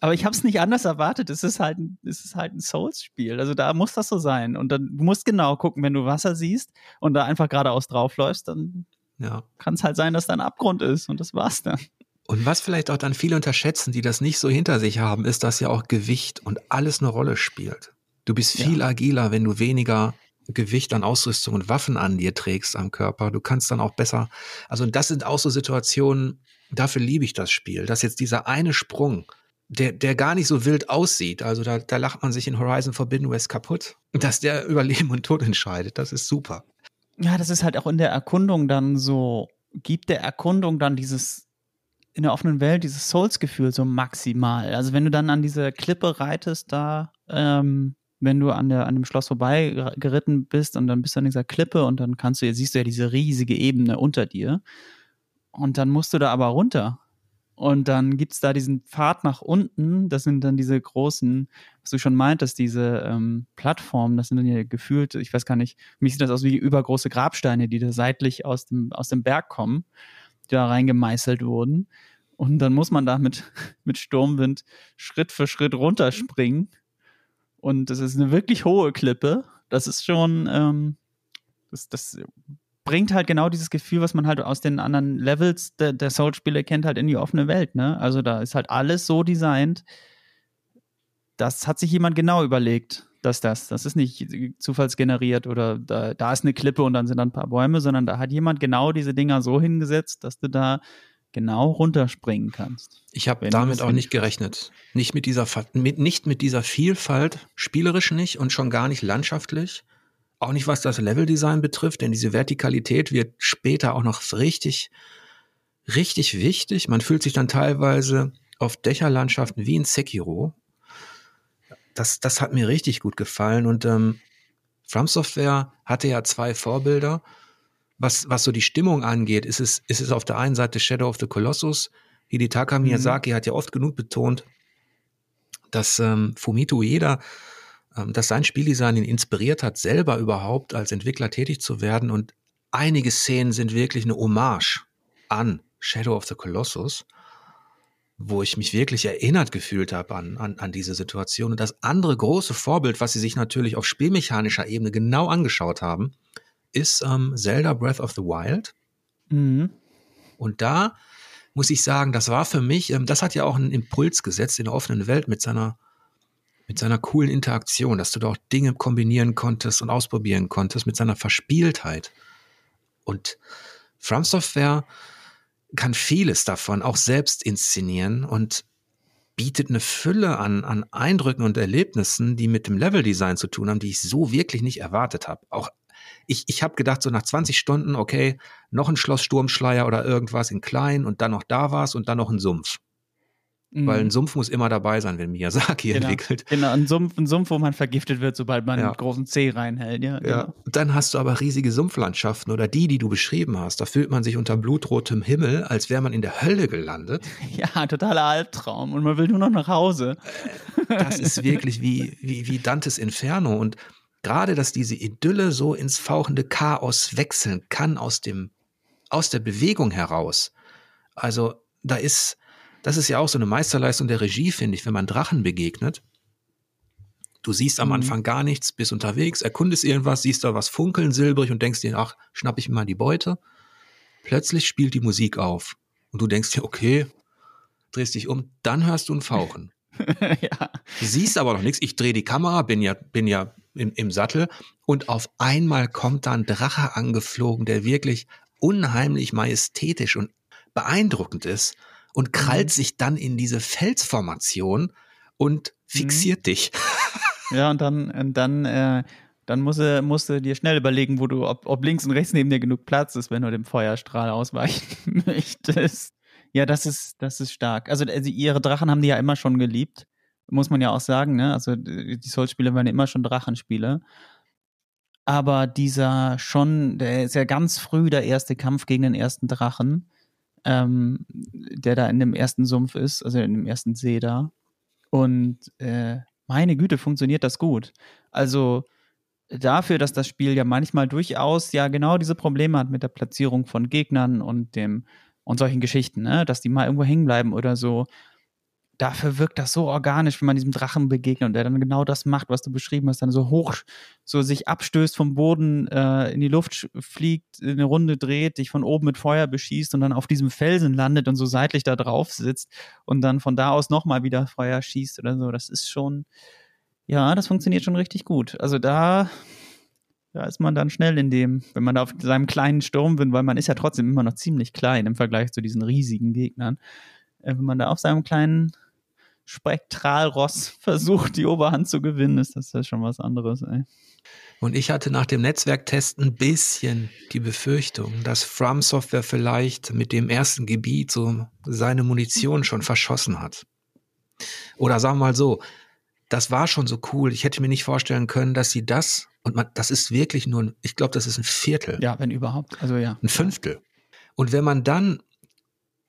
Aber ich habe es nicht anders erwartet. Es ist halt, es ist halt ein Souls-Spiel. Also da muss das so sein. Und dann du musst genau gucken, wenn du Wasser siehst und da einfach geradeaus draufläufst, dann ja. kann es halt sein, dass da ein Abgrund ist. Und das war's dann. Und was vielleicht auch dann viele unterschätzen, die das nicht so hinter sich haben, ist, dass ja auch Gewicht und alles eine Rolle spielt. Du bist viel ja. agiler, wenn du weniger Gewicht an Ausrüstung und Waffen an dir trägst am Körper. Du kannst dann auch besser, also das sind auch so Situationen, dafür liebe ich das Spiel, dass jetzt dieser eine Sprung, der, der gar nicht so wild aussieht, also da, da lacht man sich in Horizon Forbidden West kaputt, dass der über Leben und Tod entscheidet, das ist super. Ja, das ist halt auch in der Erkundung dann so, gibt der Erkundung dann dieses in der offenen Welt dieses Souls-Gefühl so maximal. Also wenn du dann an diese Klippe reitest, da ähm, wenn du an, der, an dem Schloss vorbei geritten bist und dann bist du an dieser Klippe und dann kannst du, siehst du ja diese riesige Ebene unter dir. Und dann musst du da aber runter. Und dann gibt es da diesen Pfad nach unten. Das sind dann diese großen, was du schon meintest, diese ähm, Plattformen. Das sind dann ja gefühlt, ich weiß gar nicht, für mich sieht das aus wie übergroße Grabsteine, die da seitlich aus dem, aus dem Berg kommen, die da reingemeißelt wurden. Und dann muss man da mit, mit Sturmwind Schritt für Schritt runterspringen. Und das ist eine wirklich hohe Klippe. Das ist schon, ähm, das, das bringt halt genau dieses Gefühl, was man halt aus den anderen Levels der, der Soul-Spiele kennt, halt in die offene Welt. Ne? Also da ist halt alles so designt. Das hat sich jemand genau überlegt, dass das, das ist nicht zufallsgeneriert oder da, da ist eine Klippe und dann sind da ein paar Bäume, sondern da hat jemand genau diese Dinger so hingesetzt, dass du da genau runterspringen kannst. Ich habe damit auch nicht gerechnet. Nicht mit dieser mit, nicht mit dieser Vielfalt, spielerisch nicht und schon gar nicht landschaftlich. Auch nicht was das Leveldesign betrifft, denn diese Vertikalität wird später auch noch richtig, richtig wichtig. Man fühlt sich dann teilweise auf Dächerlandschaften wie in Sekiro. Das, das hat mir richtig gut gefallen und ähm, From Software hatte ja zwei Vorbilder was, was so die Stimmung angeht, ist es, ist es auf der einen Seite Shadow of the Colossus. Hidetaka mhm. Miyazaki hat ja oft genug betont, dass ähm, Fumito Ueda, ähm, dass sein Spieldesign ihn inspiriert hat, selber überhaupt als Entwickler tätig zu werden. Und einige Szenen sind wirklich eine Hommage an Shadow of the Colossus, wo ich mich wirklich erinnert gefühlt habe an, an, an diese Situation. Und das andere große Vorbild, was sie sich natürlich auf spielmechanischer Ebene genau angeschaut haben, ist ähm, Zelda Breath of the Wild. Mhm. Und da muss ich sagen, das war für mich, ähm, das hat ja auch einen Impuls gesetzt in der offenen Welt mit seiner, mit seiner coolen Interaktion, dass du da auch Dinge kombinieren konntest und ausprobieren konntest mit seiner Verspieltheit. Und From Software kann vieles davon auch selbst inszenieren und bietet eine Fülle an, an Eindrücken und Erlebnissen, die mit dem Leveldesign zu tun haben, die ich so wirklich nicht erwartet habe. Auch ich, ich habe gedacht, so nach 20 Stunden, okay, noch ein Schloss Sturmschleier oder irgendwas in klein und dann noch da war's und dann noch ein Sumpf. Mhm. Weil ein Sumpf muss immer dabei sein, wenn Miyazaki genau. entwickelt. Genau, ein Sumpf, ein Sumpf, wo man vergiftet wird, sobald man ja. einen großen Zeh reinhält. Ja, genau. ja. Dann hast du aber riesige Sumpflandschaften oder die, die du beschrieben hast. Da fühlt man sich unter blutrotem Himmel, als wäre man in der Hölle gelandet. Ja, totaler Albtraum. Und man will nur noch nach Hause. Das ist wirklich wie, wie, wie Dantes Inferno. Und gerade, dass diese Idylle so ins fauchende Chaos wechseln kann aus dem, aus der Bewegung heraus. Also, da ist, das ist ja auch so eine Meisterleistung der Regie, finde ich, wenn man Drachen begegnet. Du siehst am mhm. Anfang gar nichts, bist unterwegs, erkundest irgendwas, siehst da was funkeln silbrig und denkst dir, ach, schnapp ich mir mal die Beute. Plötzlich spielt die Musik auf und du denkst dir, okay, drehst dich um, dann hörst du ein Fauchen. ja. Siehst aber noch nichts. Ich drehe die Kamera, bin ja, bin ja im, im Sattel und auf einmal kommt da ein Drache angeflogen, der wirklich unheimlich majestätisch und beeindruckend ist und krallt mhm. sich dann in diese Felsformation und fixiert mhm. dich. Ja, und dann, und dann, äh, dann musst du, musst du dir schnell überlegen, wo du, ob, ob links und rechts neben dir genug Platz ist, wenn du dem Feuerstrahl ausweichen möchtest. Ja, das ist, das ist stark. Also, also ihre Drachen haben die ja immer schon geliebt, muss man ja auch sagen, ne? Also die Souls-Spiele waren ja immer schon Drachenspiele. Aber dieser schon, der ist ja ganz früh der erste Kampf gegen den ersten Drachen, ähm, der da in dem ersten Sumpf ist, also in dem ersten See da. Und äh, meine Güte, funktioniert das gut. Also dafür, dass das Spiel ja manchmal durchaus ja genau diese Probleme hat mit der Platzierung von Gegnern und dem und solchen Geschichten, ne? dass die mal irgendwo hängen bleiben oder so. Dafür wirkt das so organisch, wenn man diesem Drachen begegnet und der dann genau das macht, was du beschrieben hast, dann so hoch, so sich abstößt vom Boden, äh, in die Luft fliegt, eine Runde dreht, dich von oben mit Feuer beschießt und dann auf diesem Felsen landet und so seitlich da drauf sitzt und dann von da aus nochmal wieder Feuer schießt oder so. Das ist schon, ja, das funktioniert schon richtig gut. Also da da ist man dann schnell in dem, wenn man da auf seinem kleinen Sturm bin, weil man ist ja trotzdem immer noch ziemlich klein im Vergleich zu diesen riesigen Gegnern. Äh, wenn man da auf seinem kleinen Spektralross versucht, die Oberhand zu gewinnen, ist das ja schon was anderes, ey. Und ich hatte nach dem Netzwerktest ein bisschen die Befürchtung, dass From Software vielleicht mit dem ersten Gebiet so seine Munition schon verschossen hat. Oder sagen wir mal so, das war schon so cool. Ich hätte mir nicht vorstellen können, dass sie das und man, das ist wirklich nur, ein, ich glaube, das ist ein Viertel. Ja, wenn überhaupt. Also ja. Ein Fünftel. Und wenn man dann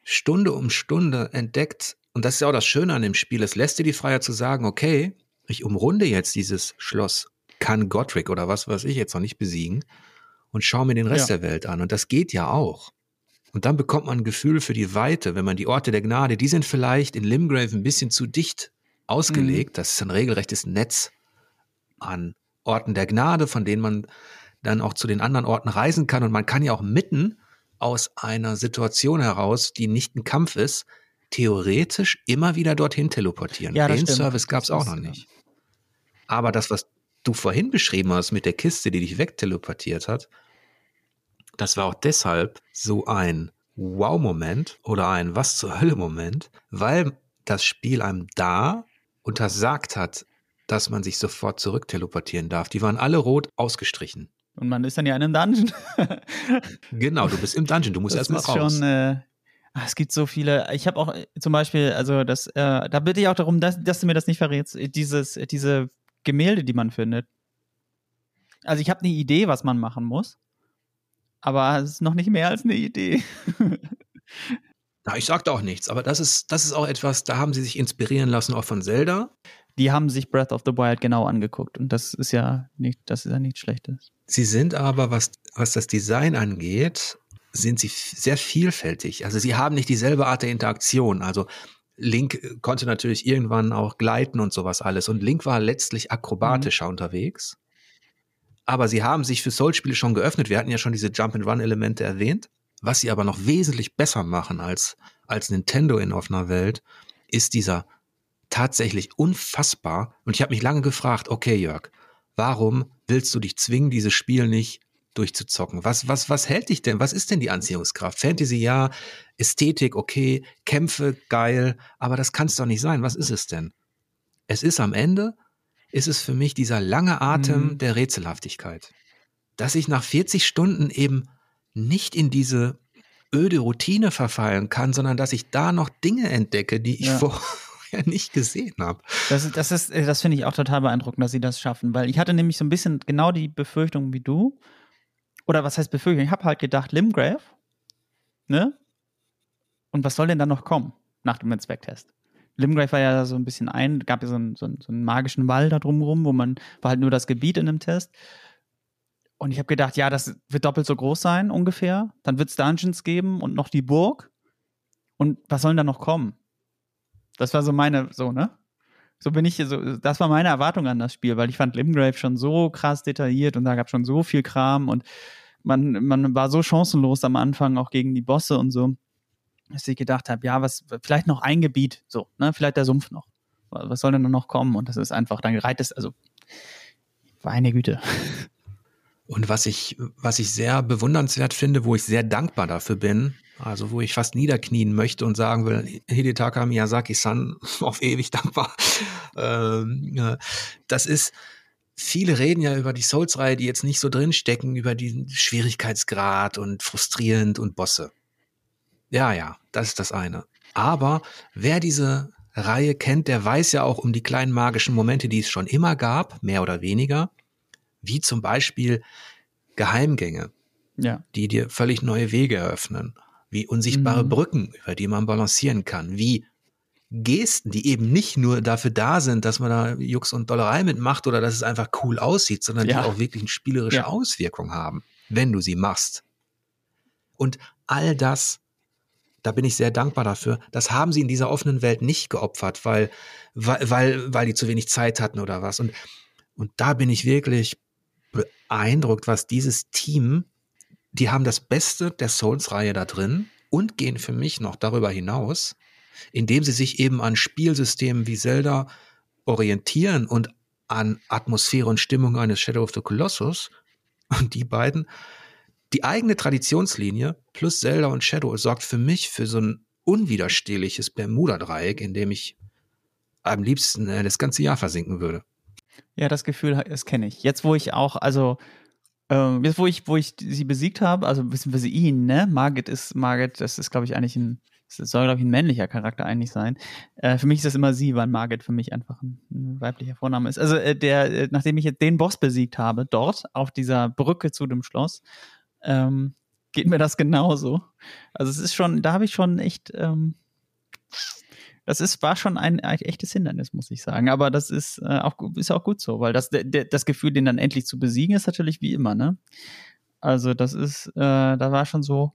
Stunde um Stunde entdeckt, und das ist ja auch das Schöne an dem Spiel, es lässt dir die Freiheit zu sagen, okay, ich umrunde jetzt dieses Schloss, kann Godric oder was weiß ich jetzt noch nicht besiegen und schaue mir den Rest ja. der Welt an. Und das geht ja auch. Und dann bekommt man ein Gefühl für die Weite, wenn man die Orte der Gnade, die sind vielleicht in Limgrave ein bisschen zu dicht ausgelegt. Mhm. Das ist ein regelrechtes Netz an Orten der Gnade, von denen man dann auch zu den anderen Orten reisen kann. Und man kann ja auch mitten aus einer Situation heraus, die nicht ein Kampf ist, theoretisch immer wieder dorthin teleportieren. Ja, Den stimmt. Service gab es auch noch nicht. Aber das, was du vorhin beschrieben hast mit der Kiste, die dich wegteleportiert hat, das war auch deshalb so ein Wow-Moment oder ein Was zur Hölle-Moment, weil das Spiel einem da untersagt hat, dass man sich sofort zurückteleportieren darf. Die waren alle rot ausgestrichen. Und man ist dann ja in einem Dungeon. genau, du bist im Dungeon, du musst erstmal raus. Schon, äh, es gibt so viele. Ich habe auch äh, zum Beispiel, also das, äh, da bitte ich auch darum, dass, dass du mir das nicht verrätst, dieses, diese Gemälde, die man findet. Also ich habe eine Idee, was man machen muss, aber es ist noch nicht mehr als eine Idee. Na, ich sagte auch nichts, aber das ist, das ist auch etwas, da haben sie sich inspirieren lassen, auch von Zelda die haben sich Breath of the Wild genau angeguckt und das ist ja nicht, das ist ja nichts Schlechtes. Sie sind aber, was, was das Design angeht, sind sie sehr vielfältig. Also sie haben nicht dieselbe Art der Interaktion. Also Link konnte natürlich irgendwann auch gleiten und sowas alles. Und Link war letztlich akrobatischer mhm. unterwegs. Aber sie haben sich für Soul-Spiele schon geöffnet. Wir hatten ja schon diese Jump-and-Run-Elemente erwähnt. Was sie aber noch wesentlich besser machen als, als Nintendo in offener Welt, ist dieser tatsächlich unfassbar. Und ich habe mich lange gefragt, okay, Jörg, warum willst du dich zwingen, dieses Spiel nicht durchzuzocken? Was, was, was hält dich denn? Was ist denn die Anziehungskraft? Fantasy ja, Ästhetik okay, Kämpfe geil, aber das kann es doch nicht sein. Was ist es denn? Es ist am Ende, ist es für mich dieser lange Atem mhm. der Rätselhaftigkeit. Dass ich nach 40 Stunden eben nicht in diese öde Routine verfallen kann, sondern dass ich da noch Dinge entdecke, die ich ja. vor, vorher nicht gesehen habe. Das, das, ist, äh, das finde ich auch total beeindruckend, dass sie das schaffen, weil ich hatte nämlich so ein bisschen genau die Befürchtung wie du. Oder was heißt Befürchtung? Ich habe halt gedacht, Limgrave, ne? Und was soll denn da noch kommen nach dem Inspect-Test? Limgrave war ja so ein bisschen ein, gab ja so einen, so, einen, so einen magischen Wall da drumherum, wo man, war halt nur das Gebiet in dem Test. Und ich habe gedacht, ja, das wird doppelt so groß sein ungefähr. Dann wird es Dungeons geben und noch die Burg. Und was soll denn da noch kommen? Das war so meine, so, ne? So bin ich, so, das war meine Erwartung an das Spiel, weil ich fand Limgrave schon so krass detailliert und da gab schon so viel Kram und man, man war so chancenlos am Anfang auch gegen die Bosse und so. dass ich gedacht habe, ja, was, vielleicht noch ein Gebiet, so, ne, vielleicht der Sumpf noch. Was soll denn noch kommen? Und das ist einfach, dann gereiht es, also, meine Güte. Und was ich, was ich sehr bewundernswert finde, wo ich sehr dankbar dafür bin, also wo ich fast niederknien möchte und sagen will, Hidetaka Miyazaki-san, auf ewig dankbar. Ähm, das ist, viele reden ja über die Souls-Reihe, die jetzt nicht so drinstecken, über diesen Schwierigkeitsgrad und frustrierend und Bosse. Ja, ja, das ist das eine. Aber wer diese Reihe kennt, der weiß ja auch um die kleinen magischen Momente, die es schon immer gab, mehr oder weniger, wie zum Beispiel Geheimgänge, ja. die dir völlig neue Wege eröffnen, wie unsichtbare mhm. Brücken, über die man balancieren kann, wie Gesten, die eben nicht nur dafür da sind, dass man da Jux und Dollerei mitmacht oder dass es einfach cool aussieht, sondern ja. die auch wirklich eine spielerische ja. Auswirkung haben, wenn du sie machst. Und all das, da bin ich sehr dankbar dafür, das haben sie in dieser offenen Welt nicht geopfert, weil, weil, weil, weil die zu wenig Zeit hatten oder was. Und, und da bin ich wirklich beeindruckt, was dieses Team, die haben das Beste der Souls-Reihe da drin und gehen für mich noch darüber hinaus indem sie sich eben an Spielsystemen wie Zelda orientieren und an Atmosphäre und Stimmung eines Shadow of the Colossus. Und die beiden, die eigene Traditionslinie plus Zelda und Shadow sorgt für mich für so ein unwiderstehliches Bermuda-Dreieck, in dem ich am liebsten äh, das ganze Jahr versinken würde. Ja, das Gefühl, das kenne ich. Jetzt, wo ich auch, also ähm, jetzt, wo ich, wo ich sie besiegt habe, also beziehungsweise ihn, ne? Margit ist, Margit, das ist, glaube ich, eigentlich ein das soll, glaube ich, ein männlicher Charakter eigentlich sein. Äh, für mich ist das immer sie, weil Margit für mich einfach ein, ein weiblicher Vorname ist. Also äh, der, äh, nachdem ich jetzt den Boss besiegt habe, dort auf dieser Brücke zu dem Schloss, ähm, geht mir das genauso. Also es ist schon, da habe ich schon echt, ähm, das ist, war schon ein, ein, echtes Hindernis, muss ich sagen. Aber das ist, äh, auch, ist auch gut so, weil das, der, das Gefühl, den dann endlich zu besiegen, ist natürlich wie immer, ne? Also das ist, äh, da war schon so,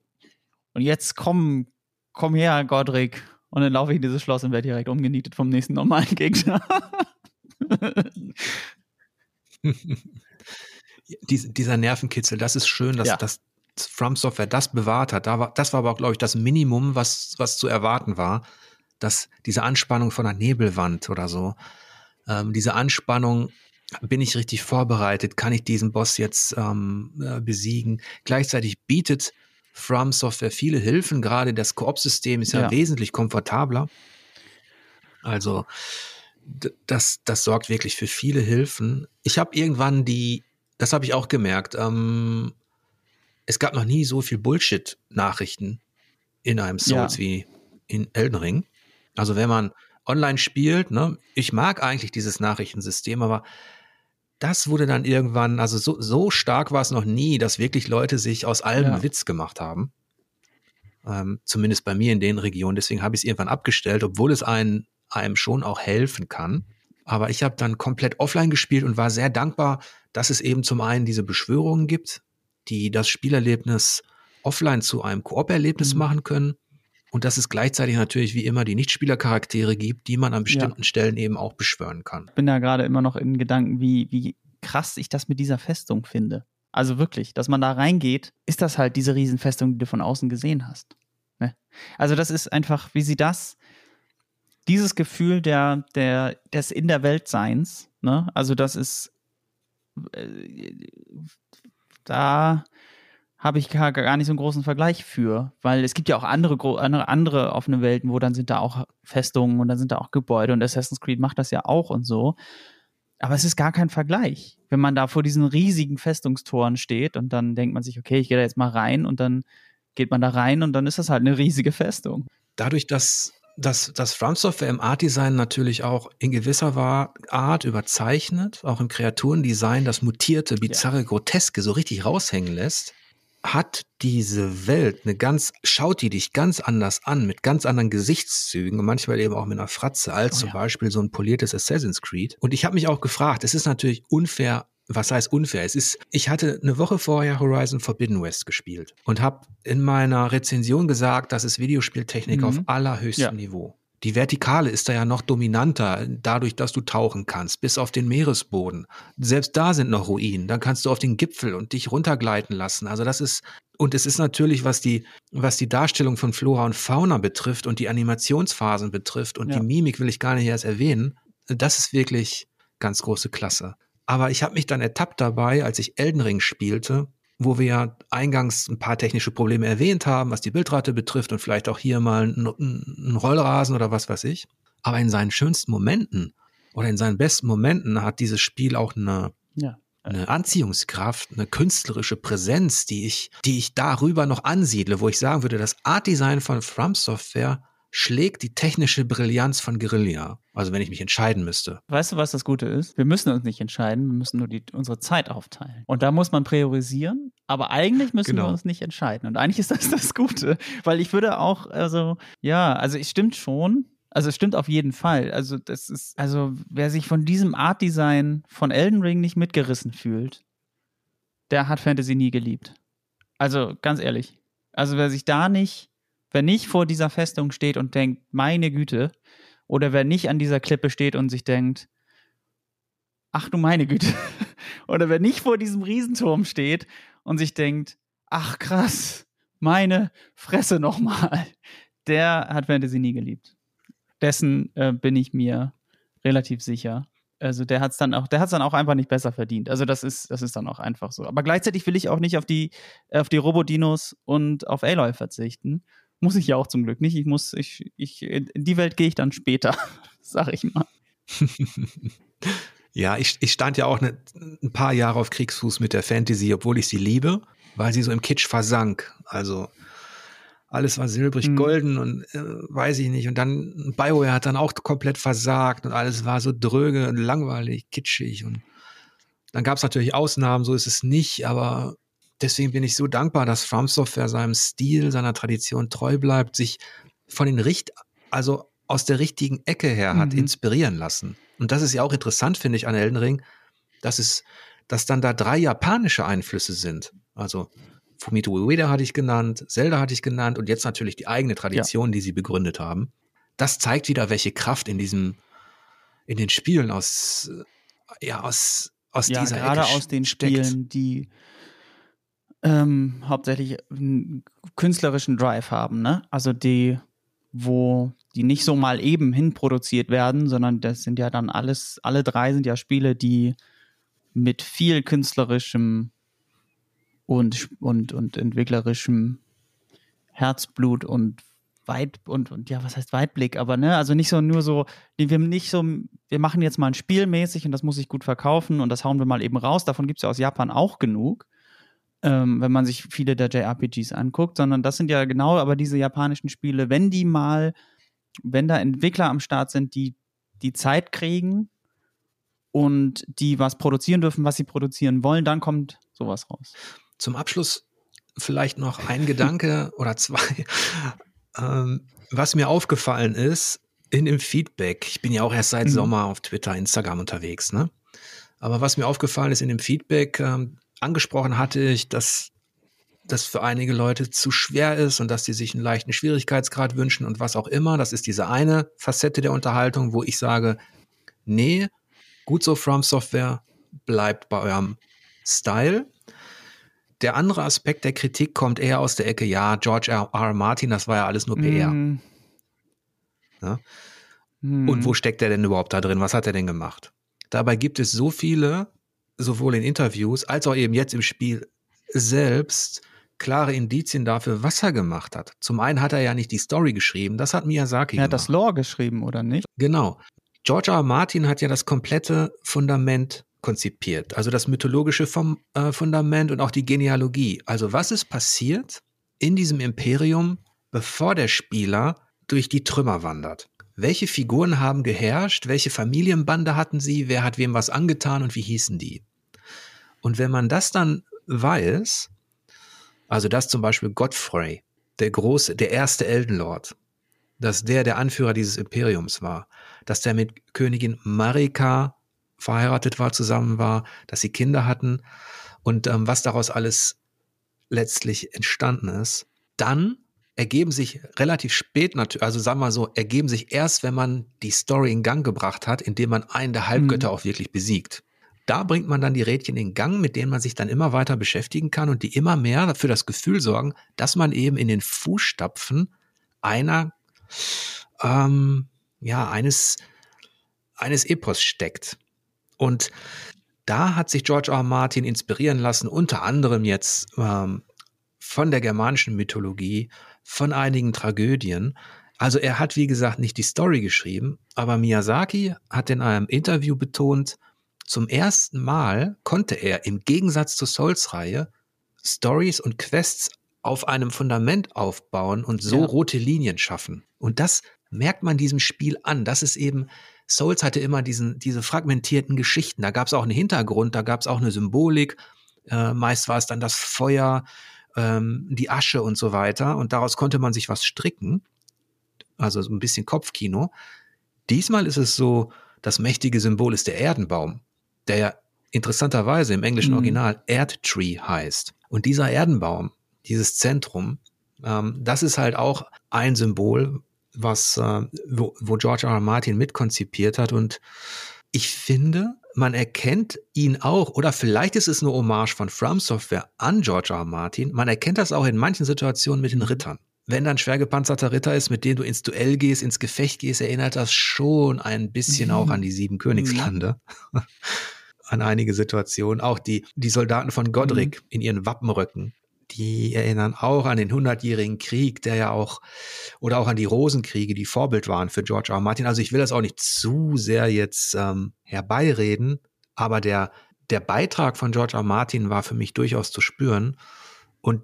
und jetzt kommen komm her, Godric. Und dann laufe ich in dieses Schloss und werde direkt umgenietet vom nächsten normalen Gegner. Dies, dieser Nervenkitzel, das ist schön, dass, ja. dass From Software das bewahrt hat. Da war, das war aber auch, glaube ich, das Minimum, was, was zu erwarten war. Dass diese Anspannung von einer Nebelwand oder so, ähm, diese Anspannung, bin ich richtig vorbereitet? Kann ich diesen Boss jetzt ähm, äh, besiegen? Gleichzeitig bietet From Software viele Hilfen. Gerade das Koop-System ist ja, ja, wesentlich komfortabler. Also das, das sorgt wirklich für viele Hilfen. Ich habe irgendwann die, das habe ich auch gemerkt, ähm, es gab noch nie so viel Bullshit-Nachrichten in einem Souls ja. wie in Elden Ring. Also wenn man online spielt, ne, ich mag eigentlich dieses Nachrichtensystem, aber das wurde dann irgendwann, also so, so stark war es noch nie, dass wirklich Leute sich aus allem ja. Witz gemacht haben. Ähm, zumindest bei mir in den Regionen. Deswegen habe ich es irgendwann abgestellt, obwohl es einen, einem schon auch helfen kann. Aber ich habe dann komplett offline gespielt und war sehr dankbar, dass es eben zum einen diese Beschwörungen gibt, die das Spielerlebnis offline zu einem Koop-Erlebnis mhm. machen können und dass es gleichzeitig natürlich wie immer die Nichtspielercharaktere gibt, die man an bestimmten ja. Stellen eben auch beschwören kann. Ich bin da gerade immer noch in Gedanken, wie, wie krass ich das mit dieser Festung finde. Also wirklich, dass man da reingeht, ist das halt diese Riesenfestung, die du von außen gesehen hast. Ne? Also das ist einfach, wie sie das, dieses Gefühl der, der, des in der Welt Seins, ne? Also das ist, äh, da habe ich gar, gar nicht so einen großen Vergleich für, weil es gibt ja auch andere, andere, andere offene Welten, wo dann sind da auch Festungen und dann sind da auch Gebäude und Assassin's Creed macht das ja auch und so. Aber es ist gar kein Vergleich. Wenn man da vor diesen riesigen Festungstoren steht und dann denkt man sich, okay, ich gehe da jetzt mal rein und dann geht man da rein und dann ist das halt eine riesige Festung. Dadurch, dass dass das From Software im Art Design natürlich auch in gewisser Art überzeichnet, auch im Kreaturendesign das mutierte, bizarre, ja. groteske so richtig raushängen lässt, hat diese Welt eine ganz, schaut die dich ganz anders an, mit ganz anderen Gesichtszügen und manchmal eben auch mit einer Fratze, als oh, zum ja. Beispiel so ein poliertes Assassin's Creed. Und ich habe mich auch gefragt, es ist natürlich unfair, was heißt unfair? Es ist, ich hatte eine Woche vorher Horizon Forbidden West gespielt und habe in meiner Rezension gesagt, das ist Videospieltechnik mhm. auf allerhöchstem ja. Niveau. Die Vertikale ist da ja noch dominanter, dadurch, dass du tauchen kannst, bis auf den Meeresboden. Selbst da sind noch Ruinen. Dann kannst du auf den Gipfel und dich runtergleiten lassen. Also das ist Und es ist natürlich, was die, was die Darstellung von Flora und Fauna betrifft und die Animationsphasen betrifft und ja. die Mimik will ich gar nicht erst erwähnen, das ist wirklich ganz große Klasse. Aber ich habe mich dann ertappt dabei, als ich Elden Ring spielte, wo wir ja eingangs ein paar technische Probleme erwähnt haben, was die Bildrate betrifft und vielleicht auch hier mal ein Rollrasen oder was weiß ich. Aber in seinen schönsten Momenten oder in seinen besten Momenten hat dieses Spiel auch eine, ja. eine Anziehungskraft, eine künstlerische Präsenz, die ich, die ich darüber noch ansiedle, wo ich sagen würde, das Art Design von From Software schlägt die technische Brillanz von Guerilla. Also wenn ich mich entscheiden müsste. Weißt du, was das Gute ist? Wir müssen uns nicht entscheiden, wir müssen nur die, unsere Zeit aufteilen. Und da muss man priorisieren, aber eigentlich müssen genau. wir uns nicht entscheiden. Und eigentlich ist das das Gute, weil ich würde auch, also ja, also es stimmt schon, also es stimmt auf jeden Fall. Also das ist, also wer sich von diesem Art Design von Elden Ring nicht mitgerissen fühlt, der hat Fantasy nie geliebt. Also ganz ehrlich. Also wer sich da nicht Wer nicht vor dieser Festung steht und denkt, meine Güte, oder wer nicht an dieser Klippe steht und sich denkt, ach du meine Güte, oder wer nicht vor diesem Riesenturm steht und sich denkt, ach krass, meine Fresse nochmal, der hat Fantasy nie geliebt. Dessen äh, bin ich mir relativ sicher. Also der hat es dann auch, der hat dann auch einfach nicht besser verdient. Also das ist, das ist dann auch einfach so. Aber gleichzeitig will ich auch nicht auf die, auf die Robodinos und auf Aloy verzichten. Muss ich ja auch zum Glück nicht. Ich muss, ich, ich, in die Welt gehe ich dann später, sag ich mal. ja, ich, ich stand ja auch ne, ein paar Jahre auf Kriegsfuß mit der Fantasy, obwohl ich sie liebe, weil sie so im Kitsch versank. Also alles war silbrig, mhm. golden und äh, weiß ich nicht. Und dann BioWare hat dann auch komplett versagt und alles war so dröge und langweilig, kitschig. Und dann gab es natürlich Ausnahmen, so ist es nicht, aber deswegen bin ich so dankbar, dass From Software seinem Stil, seiner Tradition treu bleibt, sich von den Richt, also aus der richtigen Ecke her hat mhm. inspirieren lassen. Und das ist ja auch interessant, finde ich, an Elden Ring, dass es, dass dann da drei japanische Einflüsse sind. Also Fumito Ueda hatte ich genannt, Zelda hatte ich genannt und jetzt natürlich die eigene Tradition, ja. die sie begründet haben. Das zeigt wieder, welche Kraft in diesem, in den Spielen aus, ja, aus, aus ja, dieser gerade Ecke aus den steckt. Spielen, die ähm, hauptsächlich einen künstlerischen Drive haben, ne? Also die, wo die nicht so mal eben hin produziert werden, sondern das sind ja dann alles, alle drei sind ja Spiele, die mit viel künstlerischem und, und, und entwicklerischem Herzblut und weit und, und ja, was heißt Weitblick, aber ne, also nicht so nur so, wir nicht so, wir machen jetzt mal ein Spiel mäßig und das muss ich gut verkaufen und das hauen wir mal eben raus. Davon gibt es ja aus Japan auch genug ähm, wenn man sich viele der JRPGs anguckt, sondern das sind ja genau aber diese japanischen Spiele, wenn die mal, wenn da Entwickler am Start sind, die die Zeit kriegen und die was produzieren dürfen, was sie produzieren wollen, dann kommt sowas raus. Zum Abschluss vielleicht noch ein Gedanke oder zwei. Ähm, was mir aufgefallen ist in dem Feedback, ich bin ja auch erst seit mhm. Sommer auf Twitter, Instagram unterwegs, ne? Aber was mir aufgefallen ist in dem Feedback, ähm, angesprochen hatte ich, dass das für einige Leute zu schwer ist und dass sie sich einen leichten Schwierigkeitsgrad wünschen und was auch immer. Das ist diese eine Facette der Unterhaltung, wo ich sage, nee, gut so From Software, bleibt bei eurem Style. Der andere Aspekt der Kritik kommt eher aus der Ecke, ja, George R. R. Martin, das war ja alles nur PR. Mm. Ja? Mm. Und wo steckt er denn überhaupt da drin? Was hat er denn gemacht? Dabei gibt es so viele sowohl in Interviews als auch eben jetzt im Spiel selbst klare Indizien dafür, was er gemacht hat. Zum einen hat er ja nicht die Story geschrieben, das hat Miyazaki Er hat das Lore geschrieben, oder nicht? Genau. George R. R. Martin hat ja das komplette Fundament konzipiert, also das mythologische vom, äh, Fundament und auch die Genealogie. Also was ist passiert in diesem Imperium, bevor der Spieler durch die Trümmer wandert? Welche Figuren haben geherrscht? Welche Familienbande hatten sie? Wer hat wem was angetan und wie hießen die? Und wenn man das dann weiß, also dass zum Beispiel Godfrey, der große, der erste Eldenlord, dass der der Anführer dieses Imperiums war, dass der mit Königin Marika verheiratet war, zusammen war, dass sie Kinder hatten und ähm, was daraus alles letztlich entstanden ist, dann ergeben sich relativ spät natürlich, also sagen wir so, ergeben sich erst, wenn man die Story in Gang gebracht hat, indem man einen der Halbgötter mhm. auch wirklich besiegt. da bringt man dann die Rädchen in Gang, mit denen man sich dann immer weiter beschäftigen kann und die immer mehr für das Gefühl sorgen, dass man eben in den Fußstapfen einer, ähm, ja, eines, eines Epos steckt. Und da hat sich George R. R. Martin inspirieren lassen, unter anderem jetzt ähm, von der germanischen Mythologie, von einigen Tragödien. Also er hat, wie gesagt, nicht die Story geschrieben, aber Miyazaki hat in einem Interview betont, zum ersten Mal konnte er im Gegensatz zur Souls-Reihe Stories und Quests auf einem Fundament aufbauen und so ja. rote Linien schaffen. Und das merkt man diesem Spiel an. Das ist eben, Souls hatte immer diesen, diese fragmentierten Geschichten. Da gab es auch einen Hintergrund, da gab es auch eine Symbolik. Äh, meist war es dann das Feuer, ähm, die Asche und so weiter. Und daraus konnte man sich was stricken. Also so ein bisschen Kopfkino. Diesmal ist es so, das mächtige Symbol ist der Erdenbaum, der ja interessanterweise im englischen mhm. Original Erdtree heißt. Und dieser Erdenbaum, dieses Zentrum, ähm, das ist halt auch ein Symbol, was, äh, wo, wo George R. R. Martin mitkonzipiert hat. Und ich finde, man erkennt ihn auch, oder vielleicht ist es eine Hommage von From Software an George R. R. Martin. Man erkennt das auch in manchen Situationen mit den Rittern. Wenn dann schwer gepanzerter Ritter ist, mit dem du ins Duell gehst, ins Gefecht gehst, erinnert das schon ein bisschen mhm. auch an die sieben Königslande. Mhm. an einige Situationen. Auch die, die Soldaten von Godric mhm. in ihren Wappenröcken die erinnern auch an den hundertjährigen Krieg, der ja auch, oder auch an die Rosenkriege, die Vorbild waren für George R. Martin. Also ich will das auch nicht zu sehr jetzt ähm, herbeireden, aber der, der Beitrag von George. R. Martin war für mich durchaus zu spüren. Und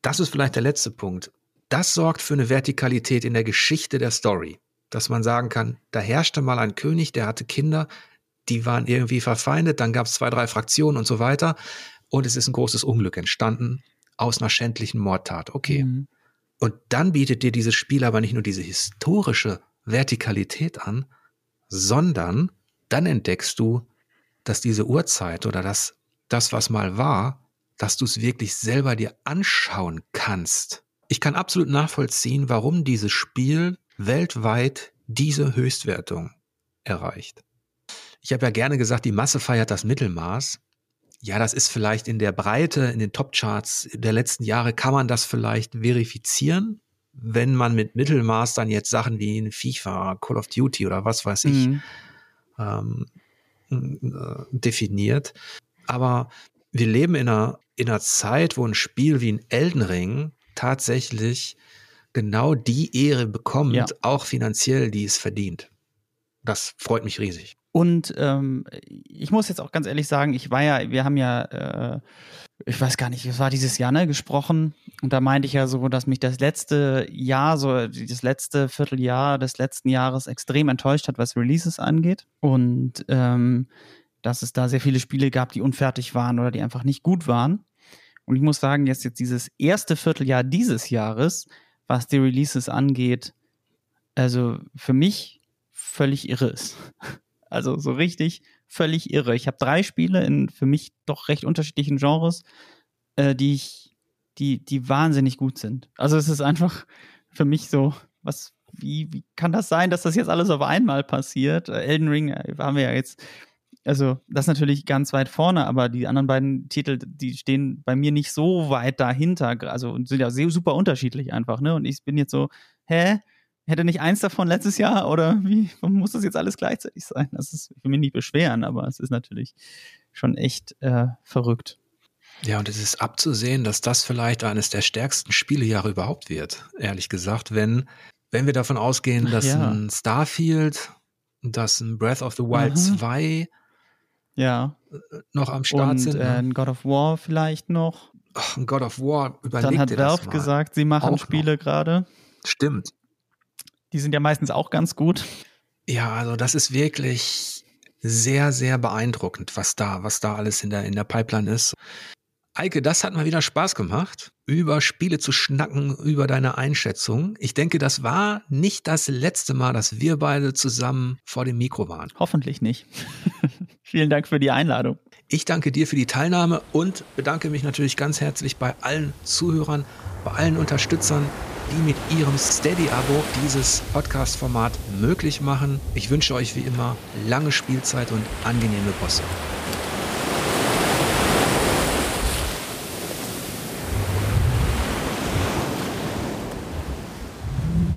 das ist vielleicht der letzte Punkt. Das sorgt für eine Vertikalität in der Geschichte der Story, dass man sagen kann, da herrschte mal ein König, der hatte Kinder, die waren irgendwie verfeindet, dann gab es zwei, drei Fraktionen und so weiter. Und es ist ein großes Unglück entstanden aus einer schändlichen Mordtat. Okay. Mhm. Und dann bietet dir dieses Spiel aber nicht nur diese historische Vertikalität an, sondern dann entdeckst du, dass diese Uhrzeit oder das, das was mal war, dass du es wirklich selber dir anschauen kannst. Ich kann absolut nachvollziehen, warum dieses Spiel weltweit diese Höchstwertung erreicht. Ich habe ja gerne gesagt, die Masse feiert das Mittelmaß. Ja, das ist vielleicht in der Breite, in den Top-Charts der letzten Jahre, kann man das vielleicht verifizieren, wenn man mit Mittelmaß dann jetzt Sachen wie in FIFA, Call of Duty oder was weiß ich mhm. ähm, äh, definiert. Aber wir leben in einer, in einer Zeit, wo ein Spiel wie ein Elden Ring tatsächlich genau die Ehre bekommt, ja. auch finanziell, die es verdient. Das freut mich riesig. Und ähm, ich muss jetzt auch ganz ehrlich sagen, ich war ja, wir haben ja, äh, ich weiß gar nicht, es war dieses Jahr, ne, gesprochen. Und da meinte ich ja so, dass mich das letzte Jahr, so das letzte Vierteljahr des letzten Jahres extrem enttäuscht hat, was Releases angeht. Und ähm, dass es da sehr viele Spiele gab, die unfertig waren oder die einfach nicht gut waren. Und ich muss sagen, jetzt, jetzt dieses erste Vierteljahr dieses Jahres, was die Releases angeht, also für mich völlig irre ist. Also so richtig völlig irre. Ich habe drei Spiele in für mich doch recht unterschiedlichen Genres, äh, die ich, die, die wahnsinnig gut sind. Also es ist einfach für mich so, was, wie, wie kann das sein, dass das jetzt alles auf einmal passiert? Äh, Elden Ring äh, haben wir ja jetzt, also das ist natürlich ganz weit vorne, aber die anderen beiden Titel, die stehen bei mir nicht so weit dahinter, also sind ja super unterschiedlich einfach, ne? Und ich bin jetzt so, hä? Hätte nicht eins davon letztes Jahr oder wie muss das jetzt alles gleichzeitig sein? Das ist für mich nicht beschweren, aber es ist natürlich schon echt äh, verrückt. Ja, und es ist abzusehen, dass das vielleicht eines der stärksten Spielejahre überhaupt wird, ehrlich gesagt, wenn, wenn wir davon ausgehen, dass ja. ein Starfield, dass ein Breath of the Wild mhm. 2 ja. Äh, noch am Start und, sind. Ne? Äh, ein God of War vielleicht noch. Ach, ein God of War, überlegt Dann hat Valve gesagt, sie machen Auch Spiele gerade. Stimmt. Die sind ja meistens auch ganz gut. Ja, also das ist wirklich sehr, sehr beeindruckend, was da, was da alles in der, in der Pipeline ist. Eike, das hat mal wieder Spaß gemacht, über Spiele zu schnacken, über deine Einschätzung. Ich denke, das war nicht das letzte Mal, dass wir beide zusammen vor dem Mikro waren. Hoffentlich nicht. Vielen Dank für die Einladung. Ich danke dir für die Teilnahme und bedanke mich natürlich ganz herzlich bei allen Zuhörern, bei allen Unterstützern, die mit ihrem Steady-Abo dieses Podcast-Format möglich machen. Ich wünsche euch wie immer lange Spielzeit und angenehme Bosse.